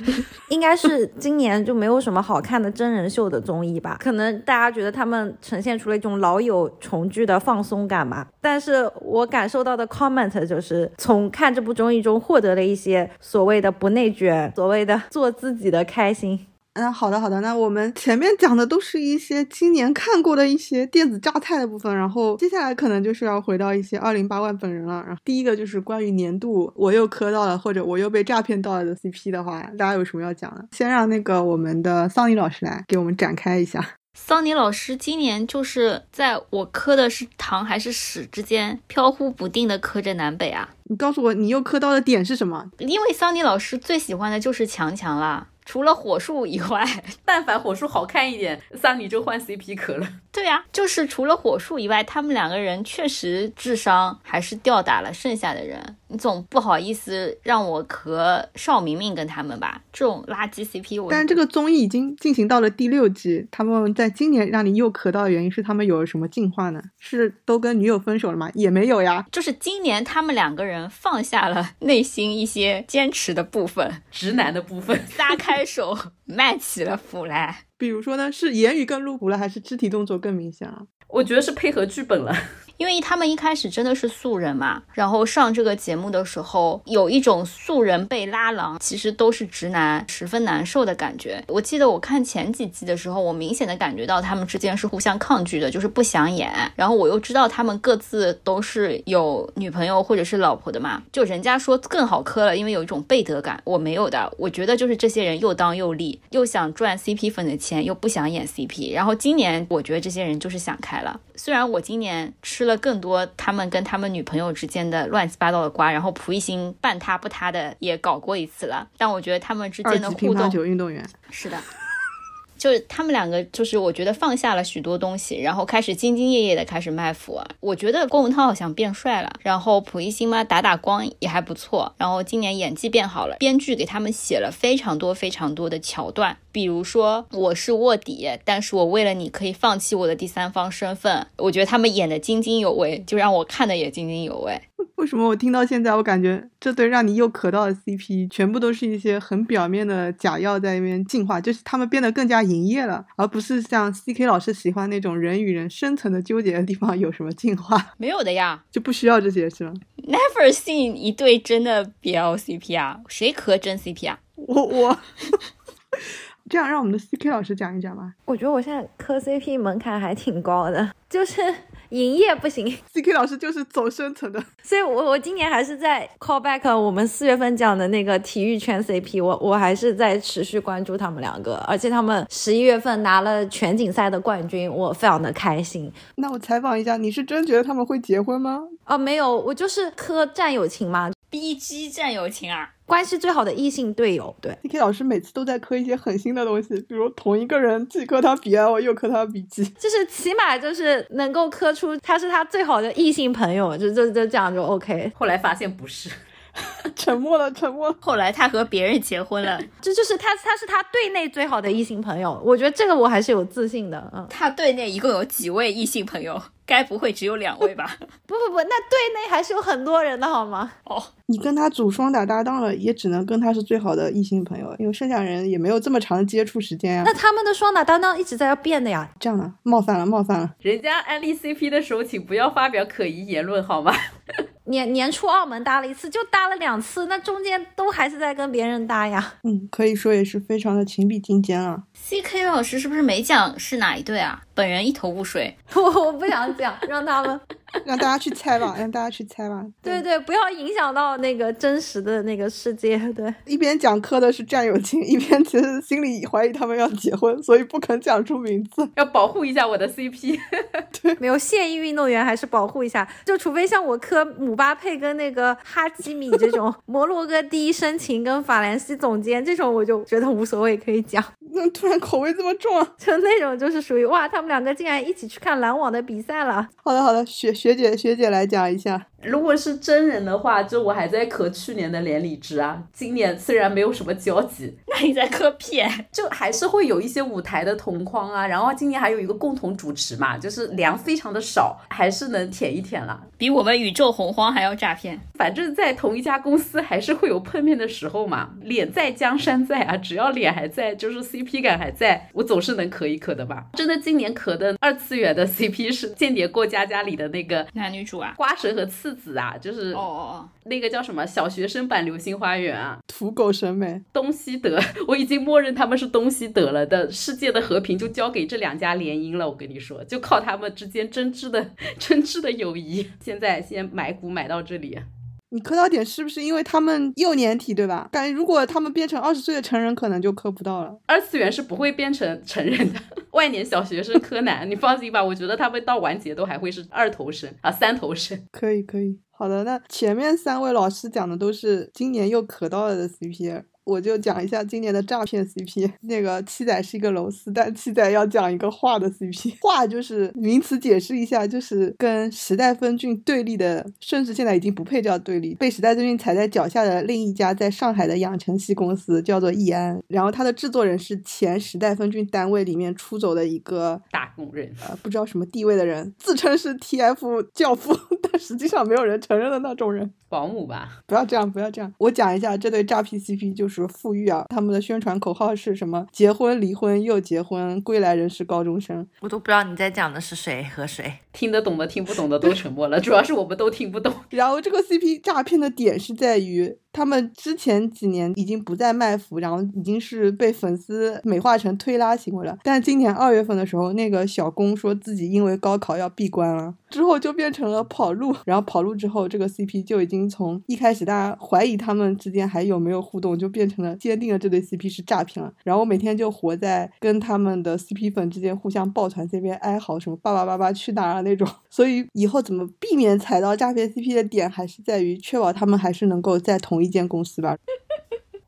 [laughs] 应该是今年就没有什么好看的真人秀的综艺吧？可能大家觉得他们呈现出了一种老友重聚的放松感吧。但是我感受到的 comment 就是从看这部综艺中获得了一些所谓的不内卷，所谓的做自己的开心。嗯，好的好的，那我们前面讲的都是一些今年看过的一些电子榨菜的部分，然后接下来可能就是要回到一些二零八万本人了。然后第一个就是关于年度我又磕到了或者我又被诈骗到了的 CP 的话，大家有什么要讲的？先让那个我们的桑尼老师来给我们展开一下。[laughs] 桑尼老师今年就是在我磕的是糖还是屎之间飘忽不定的磕着南北啊！你告诉我你又磕到的点是什么？因为桑尼老师最喜欢的就是强强啦。除了火树以外，[laughs] 但凡火树好看一点，桑尼就换 CP 壳了。[laughs] 对呀，就是除了火树以外，他们两个人确实智商还是吊打了剩下的人。你总不好意思让我和邵明明跟他们吧？这种垃圾 CP，我。但是这个综艺已经进行到了第六季，他们在今年让你又磕到的原因是他们有了什么进化呢？是都跟女友分手了吗？也没有呀，就是今年他们两个人放下了 [laughs] 内心一些坚持的部分，直男的部分，[laughs] 撒开手卖起了腐来。比如说呢，是言语更露骨了，还是肢体动作更明显了？我觉得是配合剧本了。因为他们一开始真的是素人嘛，然后上这个节目的时候，有一种素人被拉郎，其实都是直男，十分难受的感觉。我记得我看前几季的时候，我明显的感觉到他们之间是互相抗拒的，就是不想演。然后我又知道他们各自都是有女朋友或者是老婆的嘛，就人家说更好磕了，因为有一种背德感，我没有的。我觉得就是这些人又当又立，又想赚 CP 粉的钱，又不想演 CP。然后今年我觉得这些人就是想开了，虽然我今年吃。了更多他们跟他们女朋友之间的乱七八糟的瓜，然后蒲熠星半塌不塌的也搞过一次了，但我觉得他们之间的互动，球运动员是的。就是他们两个，就是我觉得放下了许多东西，然后开始兢兢业业的开始卖腐。我觉得郭文涛好像变帅了，然后蒲熠星嘛打打光也还不错，然后今年演技变好了，编剧给他们写了非常多非常多的桥段，比如说我是卧底，但是我为了你可以放弃我的第三方身份，我觉得他们演的津津有味，就让我看的也津津有味。[laughs] 为什么我听到现在，我感觉这对让你又磕到的 CP，全部都是一些很表面的假药在那边进化，就是他们变得更加营业了，而不是像 CK 老师喜欢那种人与人深层的纠结的地方有什么进化？没有的呀，就不需要这些是吗？Never seen 一对真的 BL CP 啊，谁磕真 CP 啊？我我，[laughs] 这样让我们的 CK 老师讲一讲吧。我觉得我现在磕 CP 门槛还挺高的，就是。营业不行，[laughs] CK 老师就是走深层的，[laughs] 所以我我今年还是在 call back 我们四月份讲的那个体育圈 CP，我我还是在持续关注他们两个，而且他们十一月份拿了全锦赛的冠军，我非常的开心。那我采访一下，你是真觉得他们会结婚吗？啊，没有，我就是磕战友情嘛，BG 战友情啊。关系最好的异性队友，对，K K 老师每次都在磕一些狠心的东西，比如同一个人既磕他 B L 又磕他 B G，就是起码就是能够磕出他是他最好的异性朋友，就就就这样就 O K。后来发现不是。[laughs] 沉默了，沉默。后来他和别人结婚了，[laughs] 这就是他，他是他队内最好的异性朋友。我觉得这个我还是有自信的。嗯，他队内一共有几位异性朋友？该不会只有两位吧？[laughs] 不不不，那队内还是有很多人的好吗？哦，你跟他组双打搭档了，也只能跟他是最好的异性朋友，因为剩下人也没有这么长的接触时间呀。那他们的双打搭档一直在要变的呀。这样的，冒犯了，冒犯了。人家安利 CP 的时候，请不要发表可疑言论好吗？年年初澳门搭了一次，就搭了两次，那中间都还是在跟别人搭呀。嗯，可以说也是非常的情比金坚啊。C K 老师是不是没讲是哪一对啊？本人一头雾水。我 [laughs] 我不想讲，让他们。[laughs] 让大家去猜吧，[laughs] 让大家去猜吧。对对，不要影响到那个真实的那个世界。对，一边讲磕的是战友情，一边其实心里怀疑他们要结婚，所以不肯讲出名字，要保护一下我的 CP。对，没有现役运动员还是保护一下，就除非像我磕姆巴佩跟那个哈基米这种摩洛哥第一深情跟法兰西总监这种，我就觉得无所谓，可以讲。那突然口味这么重啊，[laughs] 就那种就是属于哇，他们两个竟然一起去看篮网的比赛了。好的好的，学学姐学姐来讲一下。如果是真人的话，就我还在磕去年的连理枝啊，今年虽然没有什么交集，那你在磕屁？就还是会有一些舞台的同框啊，然后今年还有一个共同主持嘛，就是粮非常的少，还是能舔一舔了。比我们宇宙洪荒还要诈骗。反正，在同一家公司还是会有碰面的时候嘛。脸在江山在啊，只要脸还在，就是 CP 感还在，我总是能磕一磕的吧。真的，今年磕的二次元的 CP 是《间谍过家家》里的那个男女主啊，瓜神和次子啊，就是哦哦哦，那个叫什么小学生版《流星花园》啊，土狗审美。东西德，[laughs] 我已经默认他们是东西德了的，世界的和平就交给这两家联姻了。我跟你说，就靠他们之间真挚的 [laughs] 真挚的友谊。现在先买股买到这里。你磕到点是不是因为他们幼年体对吧？感觉如果他们变成二十岁的成人，可能就磕不到了。二次元是不会变成成人的，万年小学生柯南，你放心吧，我觉得他们到完结都还会是二头身啊，三头身。可以可以，好的，那前面三位老师讲的都是今年又磕到了的 CP。我就讲一下今年的诈骗 CP。[laughs] 那个七仔是一个楼丝，但七仔要讲一个画的 CP。[laughs] 画就是名词解释一下，就是跟时代峰峻对立的，甚至现在已经不配叫对立，被时代峰峻踩在脚下的另一家在上海的养成系公司叫做易安。然后它的制作人是前时代峰峻单位里面出走的一个打工人，呃，不知道什么地位的人，自称是 TF 教父，但实际上没有人承认的那种人。保姆吧？不要这样，不要这样。我讲一下这对诈骗 CP，就是富裕啊。他们的宣传口号是什么？结婚、离婚又结婚，归来仍是高中生。我都不知道你在讲的是谁和谁。听得懂的、听不懂的都沉默了，主要是我们都听不懂。[laughs] 然后这个 CP 诈骗的点是在于。他们之前几年已经不再卖腐，然后已经是被粉丝美化成推拉行为了。但今年二月份的时候，那个小公说自己因为高考要闭关了，之后就变成了跑路。然后跑路之后，这个 CP 就已经从一开始大家怀疑他们之间还有没有互动，就变成了坚定了这对 CP 是诈骗了。然后每天就活在跟他们的 CP 粉之间互相抱团这边哀嚎，什么爸爸爸爸去哪儿啊那种。[laughs] 所以以后怎么避免踩到诈骗 CP 的点，还是在于确保他们还是能够在同一间公司吧。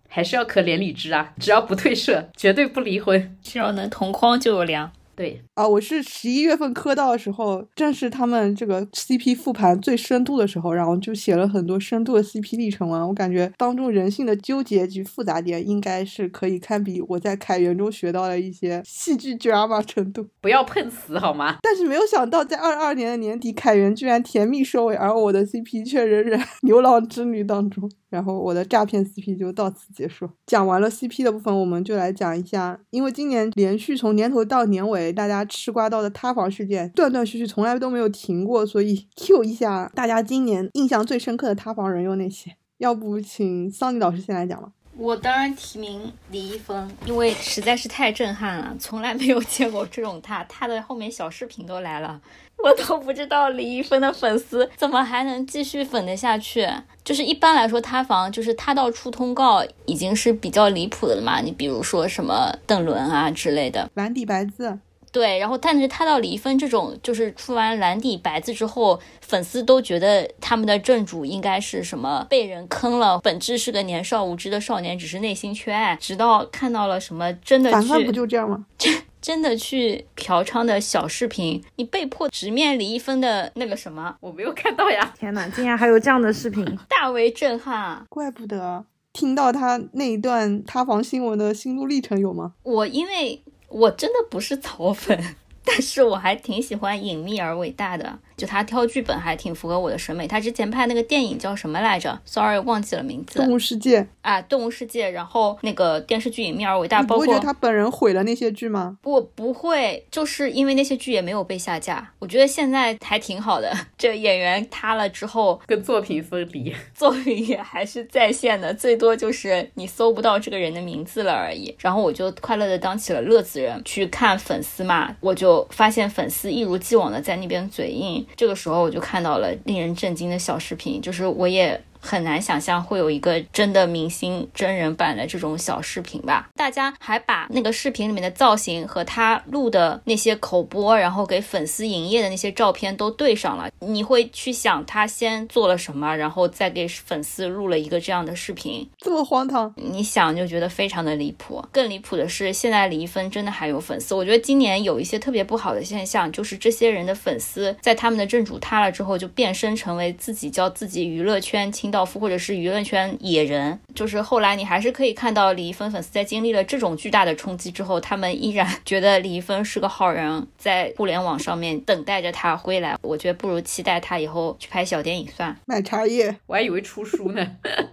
还是要可怜理智啊，只要不退社，绝对不离婚。只要能同框就有粮。对啊，我是十一月份磕到的时候，正是他们这个 CP 复盘最深度的时候，然后就写了很多深度的 CP 历程文。我感觉当中人性的纠结及复杂点，应该是可以堪比我在凯源中学到的一些戏剧 drama 程度。不要碰瓷好吗？但是没有想到，在二二年的年底，凯源居然甜蜜收尾，而我的 CP 却仍然牛郎织女当中。然后我的诈骗 CP 就到此结束。讲完了 CP 的部分，我们就来讲一下，因为今年连续从年头到年尾，大家吃瓜到的塌房事件断断续续，从来都没有停过，所以 [laughs] Q 一下大家今年印象最深刻的塌房人有哪些？要不请桑尼老师先来讲吧。我当然提名李易峰，因为实在是太震撼了，从来没有见过这种塌，他的后面小视频都来了，我都不知道李易峰的粉丝怎么还能继续粉得下去。就是一般来说塌房，就是塌到出通告已经是比较离谱的了嘛。你比如说什么邓伦啊之类的，蓝底白字。对，然后但是他到李易峰这种，就是出完蓝底白字之后，粉丝都觉得他们的正主应该是什么被人坑了，本质是个年少无知的少年，只是内心缺爱。直到看到了什么真的，反派不就这样吗？[laughs] 真的去嫖娼的小视频，你被迫直面李易峰的那个什么，[laughs] 我没有看到呀！[laughs] 天哪，竟然还有这样的视频，大为震撼啊！怪不得听到他那一段塌房新闻的心路历程有吗？我因为我真的不是草粉，[laughs] 但是我还挺喜欢隐秘而伟大的。就他挑剧本还挺符合我的审美。他之前拍那个电影叫什么来着？Sorry，忘记了名字。动物世界啊，动物世界。然后那个电视剧《隐秘而伟大》，你不会觉得他本人毁了那些剧吗？不不会，就是因为那些剧也没有被下架。我觉得现在还挺好的。这演员塌了之后，跟作品分离，[laughs] 作品也还是在线的，最多就是你搜不到这个人的名字了而已。然后我就快乐的当起了乐子人，去看粉丝嘛，我就发现粉丝一如既往的在那边嘴硬。这个时候我就看到了令人震惊的小视频，就是我也。很难想象会有一个真的明星真人版的这种小视频吧？大家还把那个视频里面的造型和他录的那些口播，然后给粉丝营业的那些照片都对上了。你会去想他先做了什么，然后再给粉丝录了一个这样的视频，这么荒唐？你想就觉得非常的离谱。更离谱的是，现在李易峰真的还有粉丝。我觉得今年有一些特别不好的现象，就是这些人的粉丝在他们的正主塌了之后，就变身成为自己叫自己娱乐圈亲。清道夫或者是舆论圈野人，就是后来你还是可以看到李易峰粉丝在经历了这种巨大的冲击之后，他们依然觉得李易峰是个好人，在互联网上面等待着他归来。我觉得不如期待他以后去拍小电影算。卖茶叶。我还以为出书呢，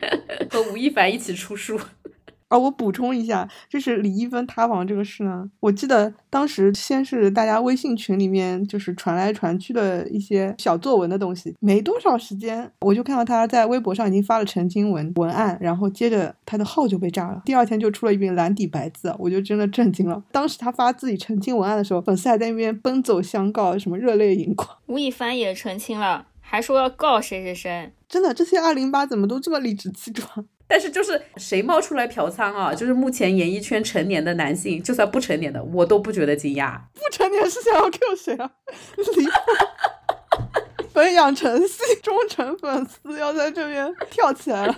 [laughs] 和吴亦凡一起出书。哦，我补充一下，就是李易峰塌房这个事呢，我记得当时先是大家微信群里面就是传来传去的一些小作文的东西，没多少时间，我就看到他在微博上已经发了澄清文文案，然后接着他的号就被炸了，第二天就出了一篇蓝底白字，我就真的震惊了。当时他发自己澄清文案的时候，粉丝还在那边奔走相告，什么热泪盈眶。吴亦凡也澄清了，还说要告谁谁谁。真的，这些二零八怎么都这么理直气壮？但是就是谁冒出来嫖娼啊？就是目前演艺圈成年的男性，就算不成年的，我都不觉得惊讶。不成年是想要 Q 谁啊？[laughs] 离谱！本养成系忠诚粉丝要在这边跳起来了。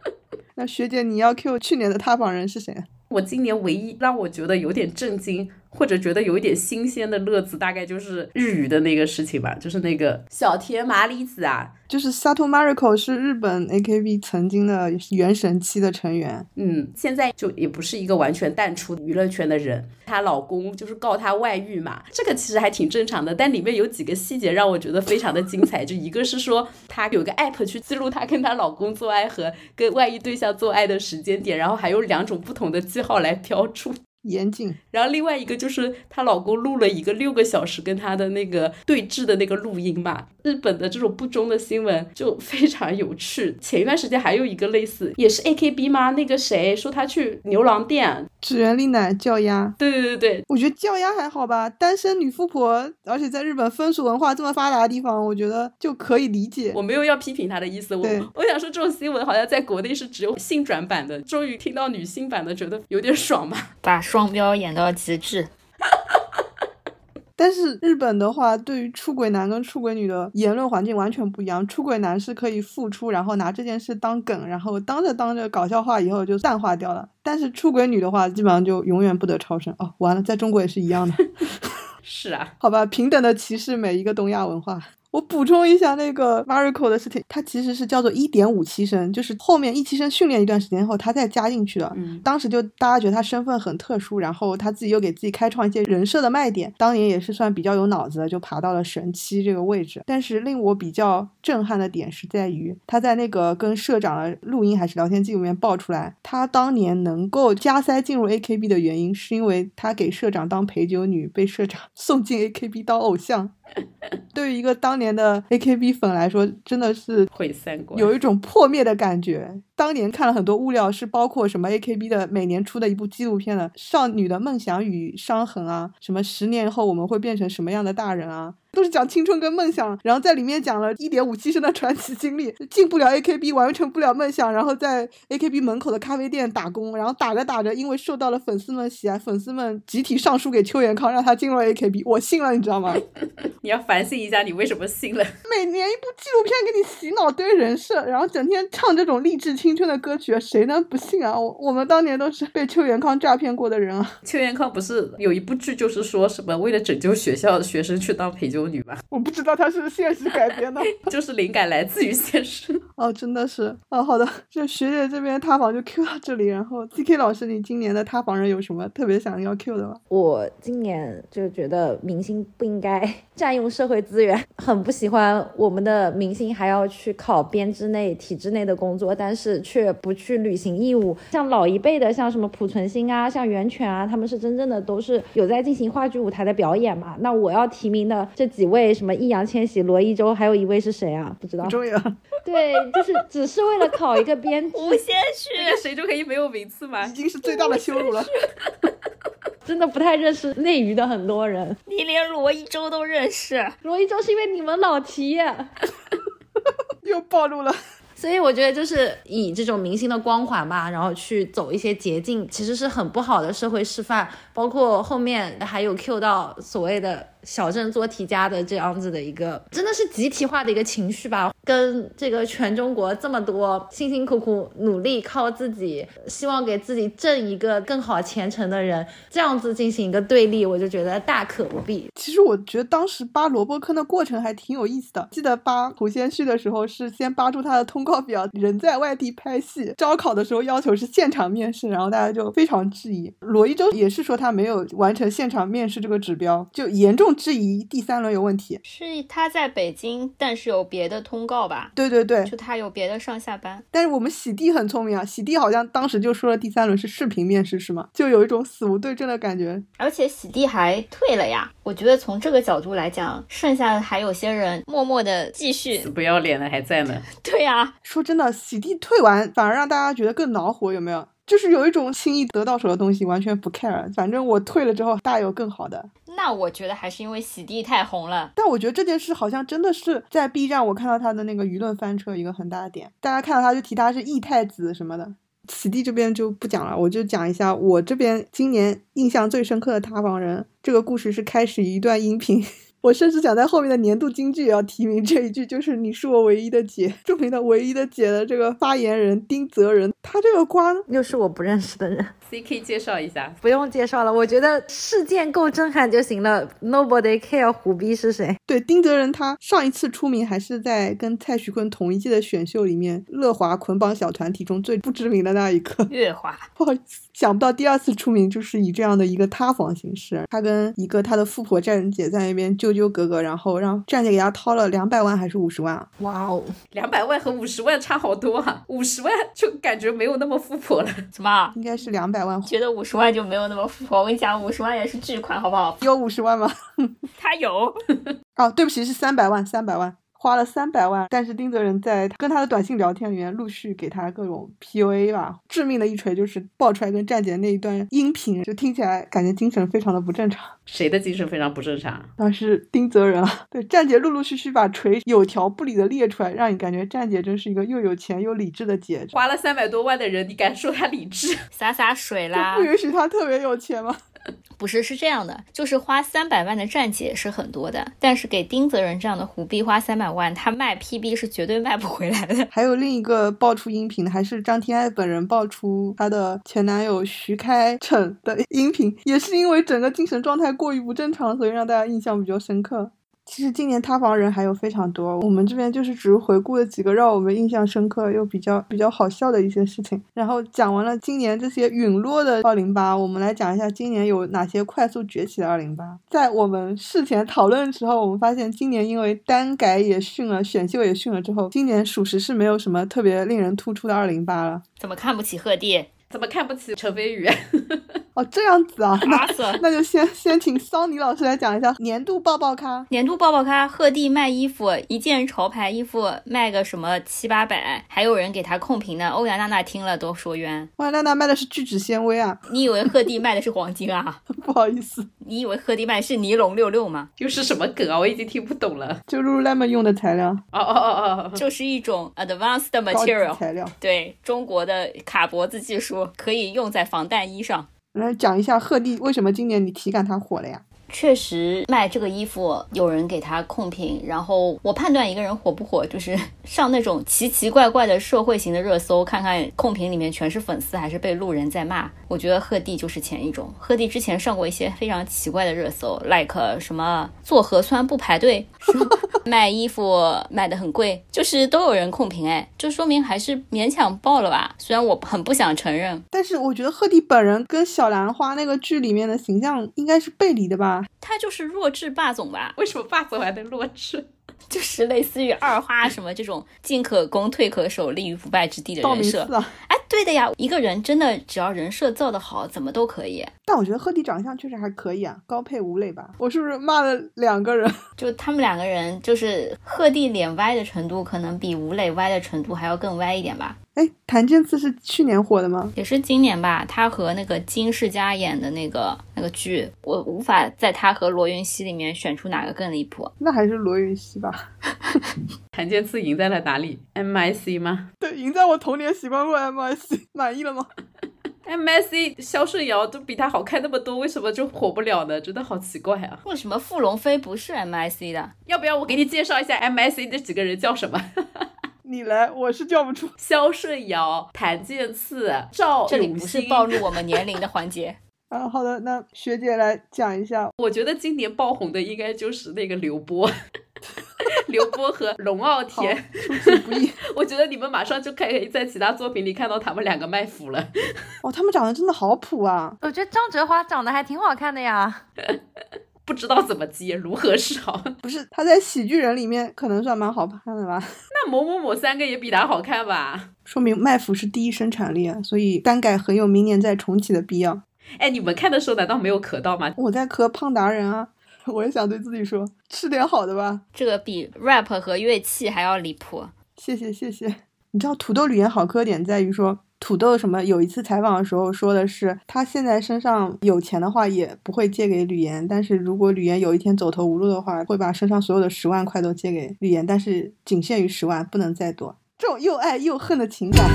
[laughs] 那学姐，你要 Q 去年的塌房人是谁？我今年唯一让我觉得有点震惊。或者觉得有一点新鲜的乐子，大概就是日语的那个事情吧，就是那个小田麻里子啊，就是 Sato Mariko 是日本 AKB 曾经的原神期的成员，嗯，现在就也不是一个完全淡出娱乐圈的人。她老公就是告她外遇嘛，这个其实还挺正常的，但里面有几个细节让我觉得非常的精彩。就一个是说她有个 app 去记录她跟她老公做爱和跟外遇对象做爱的时间点，然后还有两种不同的记号来标注。严谨，然后另外一个就是她老公录了一个六个小时跟她的那个对峙的那个录音嘛。日本的这种不忠的新闻就非常有趣。前一段时间还有一个类似，也是 A K B 吗？那个谁说他去牛郎店指原丽乃叫鸭？对对对对，我觉得叫鸭还好吧，单身女富婆，而且在日本风俗文化这么发达的地方，我觉得就可以理解。我没有要批评他的意思，我我想说这种新闻好像在国内是只有性转版的，终于听到女性版的，觉得有点爽嘛。把双标演到极致。但是日本的话，对于出轨男跟出轨女的言论环境完全不一样。出轨男是可以付出，然后拿这件事当梗，然后当着当着搞笑化以后就淡化掉了。但是出轨女的话，基本上就永远不得超生。哦，完了，在中国也是一样的。[laughs] 是啊，好吧，平等的歧视每一个东亚文化。我补充一下那个 Mariko 的事情，他其实是叫做一点五期生，就是后面一期生训练一段时间后，他再加进去的。嗯，当时就大家觉得他身份很特殊，然后他自己又给自己开创一些人设的卖点，当年也是算比较有脑子的，就爬到了神七这个位置。但是令我比较震撼的点是在于，他在那个跟社长的录音还是聊天记录里面爆出来，他当年能够加塞进入 AKB 的原因，是因为他给社长当陪酒女，被社长 [laughs] 送进 AKB 当偶像。[laughs] 对于一个当年的 AKB 粉来说，真的是毁三观，有一种破灭的感觉。当年看了很多物料，是包括什么 AKB 的每年出的一部纪录片的《少女的梦想与伤痕》啊，什么十年后我们会变成什么样的大人啊。都是讲青春跟梦想，然后在里面讲了一点五七生的传奇经历，进不了 AKB，完成不了梦想，然后在 AKB 门口的咖啡店打工，然后打着打着，因为受到了粉丝们喜爱，粉丝们集体上书给邱元康，让他进入 AKB，我信了，你知道吗？[laughs] 你要反省一下，你为什么信了？每年一部纪录片给你洗脑堆人设，然后整天唱这种励志青春的歌曲，谁能不信啊？我我们当年都是被邱元康诈骗过的人啊。邱元康不是有一部剧，就是说什么为了拯救学校学生去当陪酒。女吗，我不知道他是现实改编的，[laughs] 就是灵感来自于现实哦，真的是哦。好的，就学姐这边塌房就 Q 到这里，然后 C K 老师，你今年的塌房人有什么特别想要 Q 的吗？我今年就觉得明星不应该占用社会资源，很不喜欢我们的明星还要去考编制内、体制内的工作，但是却不去履行义务。像老一辈的，像什么濮存昕啊，像袁泉啊，他们是真正的都是有在进行话剧舞台的表演嘛。那我要提名的这几位，什么易烊千玺、罗一舟，还有一位是谁啊？不知道。重要。对，就是只是为了考一个编制。无限续，谁就可以没有名次吗？已经是最大的羞辱了。真的不太认识内娱的很多人。你连罗一舟都认识？罗一舟是因为你们老提。[laughs] 又暴露了。所以我觉得就是以这种明星的光环吧，然后去走一些捷径，其实是很不好的社会示范。包括后面还有 Q 到所谓的。小镇做题家的这样子的一个，真的是集体化的一个情绪吧。跟这个全中国这么多辛辛苦苦努力靠自己，希望给自己挣一个更好前程的人，这样子进行一个对立，我就觉得大可不必。其实我觉得当时扒萝卜坑的过程还挺有意思的。记得扒胡先煦的时候，是先扒出他的通告表，人在外地拍戏，招考的时候要求是现场面试，然后大家就非常质疑。罗一舟也是说他没有完成现场面试这个指标，就严重质疑第三轮有问题。是他在北京，但是有别的通告吧？对对对，就他有别的上下班。但是我们喜地很聪明啊，喜地好像当时就说了第三轮是视频面试是吗？就有一种死无对证的感觉。而且喜地还退了呀，我觉得从这个角度来讲，剩下的还有些人默默的继续死不要脸的还在呢。[laughs] 对呀，说真的，喜地退完反而让大家觉得更恼火，有没有？就是有一种轻易得到手的东西完全不 care，反正我退了之后大有更好的。那我觉得还是因为喜地太红了。但我觉得这件事好像真的是在 B 站我看到他的那个舆论翻车一个很大的点，大家看到他就提他是异太子什么的。喜地这边就不讲了，我就讲一下我这边今年印象最深刻的塌房人。这个故事是开始一段音频。我甚至想在后面的年度金句也要提名这一句，就是“你是我唯一的姐”。著名的“唯一的姐”的这个发言人丁泽仁，他这个瓜又是我不认识的人。C K 介绍一下，不用介绍了，我觉得事件够震撼就行了。Nobody care 虎逼是谁？对，丁泽仁他上一次出名还是在跟蔡徐坤同一届的选秀里面，乐华捆绑小团体中最不知名的那一个。乐华，[laughs] 不好意思，想不到第二次出名就是以这样的一个塌房形式。他跟一个他的富婆站姐在那边纠纠葛葛，然后让站姐给他掏了两百万还是五十万啊？哇哦，两百万和五十万差好多啊！五十万就感觉没有那么富婆了。什么？应该是两百万。觉得五十万就没有那么富婆。我跟你讲，五十万也是巨款，好不好？有五十万吗？[laughs] 他有。哦，对不起，是三百万，三百万。花了三百万，但是丁泽仁在跟他的短信聊天里面陆续给他各种 PUA 吧，致命的一锤就是爆出来跟站姐那一段音频，就听起来感觉精神非常的不正常。谁的精神非常不正常？当时丁泽仁啊。[laughs] 对，站姐陆陆续续把锤有条不紊的列出来，让你感觉站姐真是一个又有钱又理智的姐。花了三百多万的人，你敢说他理智？[laughs] 洒洒水啦！不允许他特别有钱吗？不是，是这样的，就是花三百万的站姐是很多的，但是给丁泽仁这样的虎币花三百万，他卖 PB 是绝对卖不回来的。[laughs] 还有另一个爆出音频的，还是张天爱本人爆出她的前男友徐开骋的音频，也是因为整个精神状态过于不正常，所以让大家印象比较深刻。其实今年塌房人还有非常多，我们这边就是只是回顾了几个让我们印象深刻又比较比较好笑的一些事情。然后讲完了今年这些陨落的二零八，我们来讲一下今年有哪些快速崛起的二零八。在我们事前讨论的时候，我们发现今年因为单改也训了，选秀也训了之后，今年属实是没有什么特别令人突出的二零八了。怎么看不起鹤帝？怎么看不起陈飞宇？[laughs] 哦，这样子啊，那 [laughs] 就先先请桑尼老师来讲一下年度爆爆咖。年度爆爆咖，鹤棣卖衣服，一件潮牌衣服卖个什么七八百，还有人给他控评呢。欧阳娜娜听了都说冤。欧阳娜娜卖的是聚酯纤维啊，你以为鹤棣卖的是黄金啊？[laughs] 不好意思，你以为鹤棣卖的是尼龙六六吗？又是什么梗啊？我已经听不懂了。就 Lululemon 用的材料。哦哦哦哦，就是一种 advanced material 材料。对中国的卡脖子技术，可以用在防弹衣上。来讲一下鹤棣为什么今年你体感它火了呀？确实卖这个衣服，有人给他控评，然后我判断一个人火不火，就是 [laughs] 上那种奇奇怪怪的社会型的热搜，看看控评里面全是粉丝还是被路人在骂。我觉得鹤棣就是前一种，鹤棣之前上过一些非常奇怪的热搜，like 什么做核酸不排队，[laughs] 卖衣服卖的很贵，就是都有人控评，哎，就说明还是勉强爆了吧。虽然我很不想承认，但是我觉得鹤棣本人跟小兰花那个剧里面的形象应该是背离的吧？他就是弱智霸总吧。为什么霸总还能弱智？[laughs] 就是类似于二花什么这种进可攻退可守立于不败之地的人设。哎，对的呀，一个人真的只要人设造得好，怎么都可以。但我觉得鹤棣长相确实还可以啊，高配吴磊吧。我是不是骂了两个人？[laughs] 就他们两个人，就是鹤棣脸歪的程度，可能比吴磊歪的程度还要更歪一点吧。哎，谭健次是去年火的吗？也是今年吧，他和那个金世佳演的那个那个剧，我无法在他和罗云熙里面选出哪个更离谱。那还是罗云熙吧。[laughs] 谭健次赢在了哪里？MIC 吗？对，赢在我童年喜欢过 MIC，满意了吗？M S C 肖顺尧都比他好看那么多，为什么就火不了呢？真的好奇怪啊！为什么傅龙飞不是 MIC 的？要不要我给你介绍一下 MIC 这几个人叫什么？[laughs] 你来，我是叫不出。肖顺尧、谭健次、赵这里不是暴露我们年龄的环节。[laughs] 啊，好的，那学姐来讲一下。我觉得今年爆红的应该就是那个刘波，[laughs] 刘波和龙傲天。出其不意。我觉得你们马上就可以在其他作品里看到他们两个卖腐了。[laughs] 哦，他们长得真的好普啊！我觉得张哲华长得还挺好看的呀。[laughs] 不知道怎么接，如何是好？不是他在喜剧人里面可能算蛮好看的吧？那某某某三个也比他好看吧？说明卖腐是第一生产力啊，所以单改很有明年再重启的必要。哎，你们看的时候难道没有磕到吗？我在磕胖达人啊，我也想对自己说，吃点好的吧。这个比 rap 和乐器还要离谱。谢谢谢谢。你知道土豆吕岩好磕点在于说。土豆什么？有一次采访的时候说的是，他现在身上有钱的话也不会借给吕岩，但是如果吕岩有一天走投无路的话，会把身上所有的十万块都借给吕岩，但是仅限于十万，不能再多。这种又爱又恨的情感。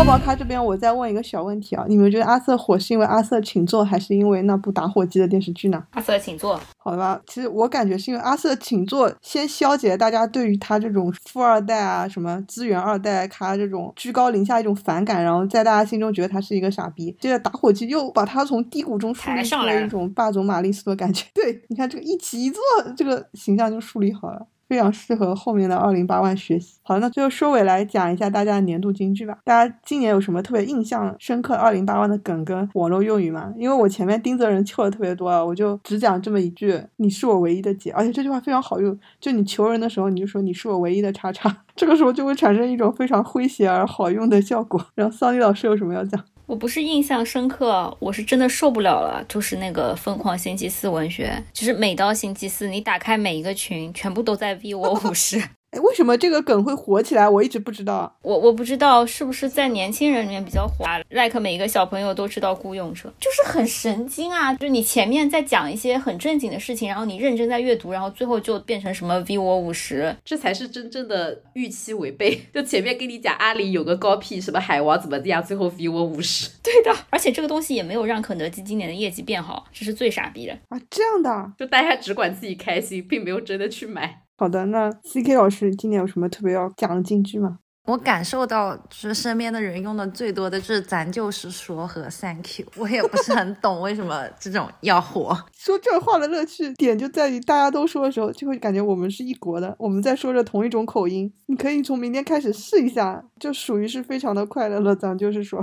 抱抱咖这边，我再问一个小问题啊，你们觉得阿瑟火是因为阿瑟请坐，还是因为那部打火机的电视剧呢？阿瑟请坐，好吧。其实我感觉是因为阿瑟请坐，先消解大家对于他这种富二代啊、什么资源二代咖这种居高临下一种反感，然后在大家心中觉得他是一个傻逼。接着打火机又把他从低谷中树立出来一种霸总玛丽苏的感觉。[laughs] 对，你看这个一起一坐，这个形象就树立好了。非常适合后面的二零八万学习。好，那最后收尾来讲一下大家的年度金句吧。大家今年有什么特别印象深刻二零八万的梗跟网络用语吗？因为我前面丁泽仁求的特别多啊，我就只讲这么一句：“你是我唯一的姐。”而且这句话非常好用，就你求人的时候，你就说你是我唯一的叉叉，[laughs] 这个时候就会产生一种非常诙谐而好用的效果。然后桑尼老师有什么要讲？我不是印象深刻，我是真的受不了了。就是那个疯狂星期四文学，就是每到星期四，你打开每一个群，全部都在 V 我 [laughs] 五十。哎，为什么这个梗会火起来？我一直不知道。我我不知道是不是在年轻人里面比较火，like 每一个小朋友都知道孤勇者，就是很神经啊！就你前面在讲一些很正经的事情，然后你认真在阅读，然后最后就变成什么 v 我五十，这才是真正的预期违背。[laughs] 就前面跟你讲阿里有个高 P 什么海王怎么样，最后 v 我五十。对的，而且这个东西也没有让肯德基今年的业绩变好，这是最傻逼的啊！这样的，就大家只管自己开心，并没有真的去买。好的，那 C K 老师今年有什么特别要讲的金句吗？我感受到就是身边的人用的最多的就是“咱就是说”和 “thank you”，[laughs] 我也不是很懂为什么这种要火。说这话的乐趣点就在于大家都说的时候，就会感觉我们是一国的，我们在说着同一种口音。你可以从明天开始试一下，就属于是非常的快乐了。咱就是说。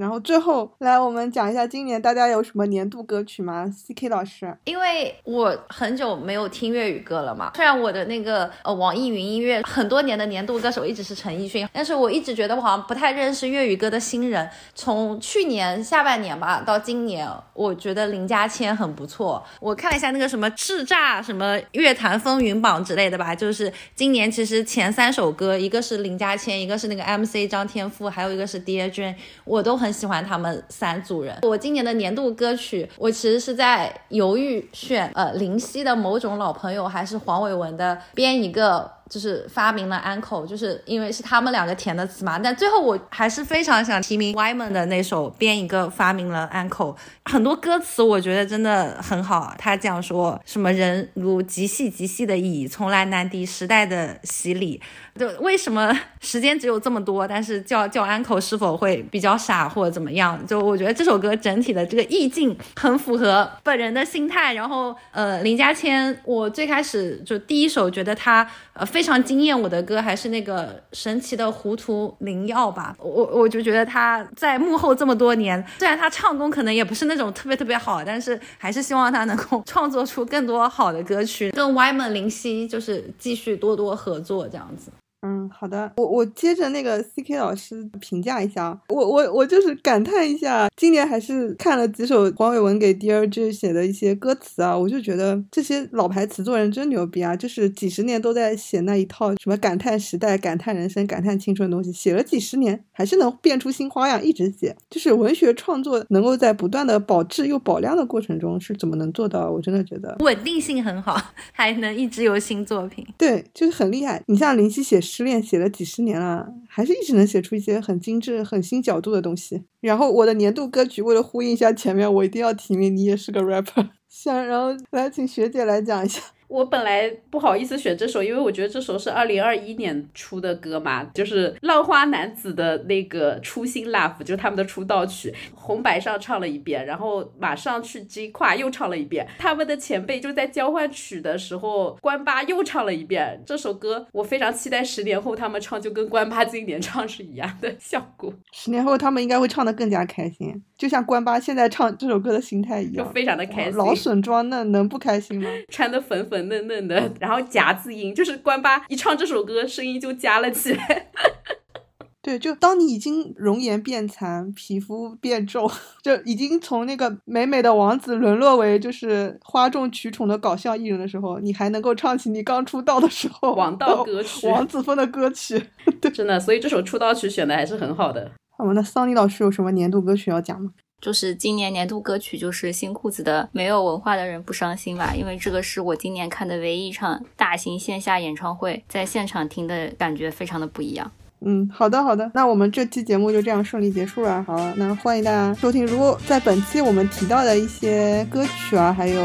然后最后来，我们讲一下今年大家有什么年度歌曲吗？C K 老师，因为我很久没有听粤语歌了嘛。虽然我的那个呃网易云音乐很多年的年度歌手一直是陈奕迅，但是我一直觉得我好像不太认识粤语歌的新人。从去年下半年吧到今年，我觉得林家谦很不错。我看了一下那个什么叱咤什么乐坛风云榜之类的吧，就是今年其实前三首歌，一个是林家谦，一个是那个 M C 张天赋，还有一个是 Dear Jane，我都很。喜欢他们三组人。我今年的年度歌曲，我其实是在犹豫选呃林夕的某种老朋友，还是黄伟文的编一个。就是发明了 uncle，就是因为是他们两个填的词嘛。但最后我还是非常想提名 Wyman 的那首编一个发明了 uncle，很多歌词我觉得真的很好。他讲说什么人如极细极细的蚁，从来难敌时代的洗礼。就为什么时间只有这么多，但是叫叫 uncle 是否会比较傻或者怎么样？就我觉得这首歌整体的这个意境很符合本人的心态。然后呃，林嘉谦，我最开始就第一首觉得他呃非。非常惊艳我的歌还是那个神奇的糊涂灵药吧，我我就觉得他在幕后这么多年，虽然他唱功可能也不是那种特别特别好，但是还是希望他能够创作出更多好的歌曲，跟 Wyman 林夕就是继续多多合作这样子。嗯，好的，我我接着那个 C K 老师评价一下啊，我我我就是感叹一下，今年还是看了几首黄伟文给 J 写的一些歌词啊，我就觉得这些老牌词作人真牛逼啊，就是几十年都在写那一套什么感叹时代、感叹人生、感叹青春的东西，写了几十年还是能变出新花样，一直写，就是文学创作能够在不断的保质又保量的过程中是怎么能做到？我真的觉得稳定性很好，[laughs] 还能一直有新作品，对，就是很厉害。你像林夕写。失恋写了几十年了，还是一直能写出一些很精致、很新角度的东西。然后我的年度歌曲，为了呼应一下前面，我一定要提名你也是个 rapper。[laughs] 想，然后来请学姐来讲一下。我本来不好意思选这首，因为我觉得这首是二零二一年出的歌嘛，就是浪花男子的那个《初心 Love》，就是他们的出道曲。红白上唱了一遍，然后马上去 G 跨又唱了一遍。他们的前辈就在交换曲的时候，关八又唱了一遍这首歌。我非常期待十年后他们唱，就跟关八今年唱是一样的效果。十年后他们应该会唱的更加开心，就像关八现在唱这首歌的心态一样，就非常的开心。老笋装嫩，能不开心吗？穿的粉粉嫩嫩的，然后夹字音，就是关八一唱这首歌，声音就夹了起来。[laughs] 对，就当你已经容颜变残、皮肤变皱，就已经从那个美美的王子沦落为就是哗众取宠的搞笑艺人的时候，你还能够唱起你刚出道的时候王道歌曲、王子风的歌曲。[laughs] 对，真的，所以这首出道曲选的还是很好的。好，那桑尼老师有什么年度歌曲要讲吗？就是今年年度歌曲就是新裤子的《没有文化的人不伤心》吧，因为这个是我今年看的唯一一场大型线下演唱会，在现场听的感觉非常的不一样。嗯，好的好的，那我们这期节目就这样顺利结束了。好了，那欢迎大家收听。如果在本期我们提到的一些歌曲啊，还有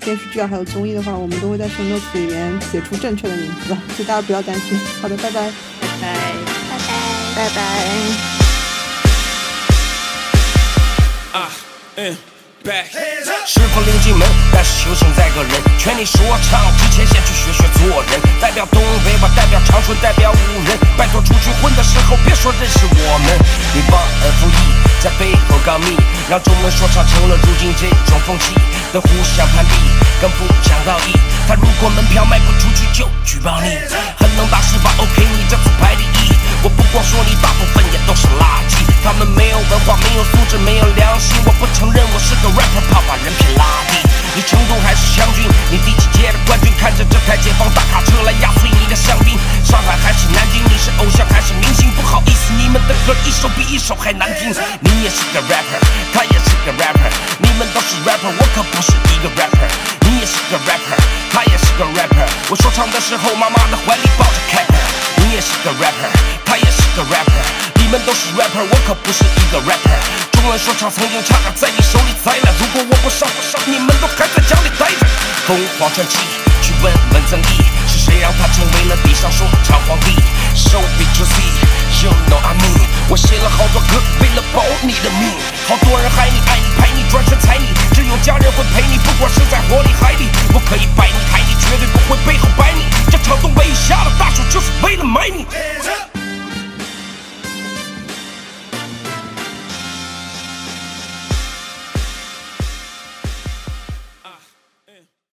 电视剧啊，还有综艺的话，我们都会在 show notes 里面写出正确的名字，所以大家不要担心。好的，拜拜，拜拜，拜拜，拜拜。啊，嗯，back。师傅领进门，但是修行在个人。劝你说唱之前，先去学学做人。代表东北吧，代表长春，代表五人。拜托出去混的时候，别说认识我们。你忘恩负义，在背后告密，让中文说唱成了如今这种风气的互相攀比，更不讲道义。他如果门票卖不出去，就举报你。很能打是吧？OK，你这次排第一。我不光说你，大部分也都是垃圾。他们没有文化，没有素质，没有良心。我不承认我是个 rapper，怕把人品拉低。你成都还是湘军？你第几届的冠军？看着这台解放大卡车来压碎你的香槟。上海还是南京？你是偶像还是明星？不好意思，你们的歌一首比一首还难听。你也是个 rapper，他也是个 rapper，你们都是 rapper，我可不是一个 rapper。你也是个 rapper，他也是个 rapper。我说唱的时候，妈妈的怀里抱着开瓶。你也是个 rapper，他也是个 rapper，你们都是 rapper，我可不是一个 rapper。中文说唱曾经差点在你手里栽了，如果我不上，你们都还在家里待着。凤凰传奇，去问问曾毅，是谁让他成为了地上说唱皇帝？So big to you know I mean。我写了好多歌，为了保你的命。好多人害你、爱你、陪你、转身踩你，只有家人会陪你，不管是在火里海里。我可以摆你、抬你，绝对不会背后摆你。这场东北下的大雪，就是为了买你。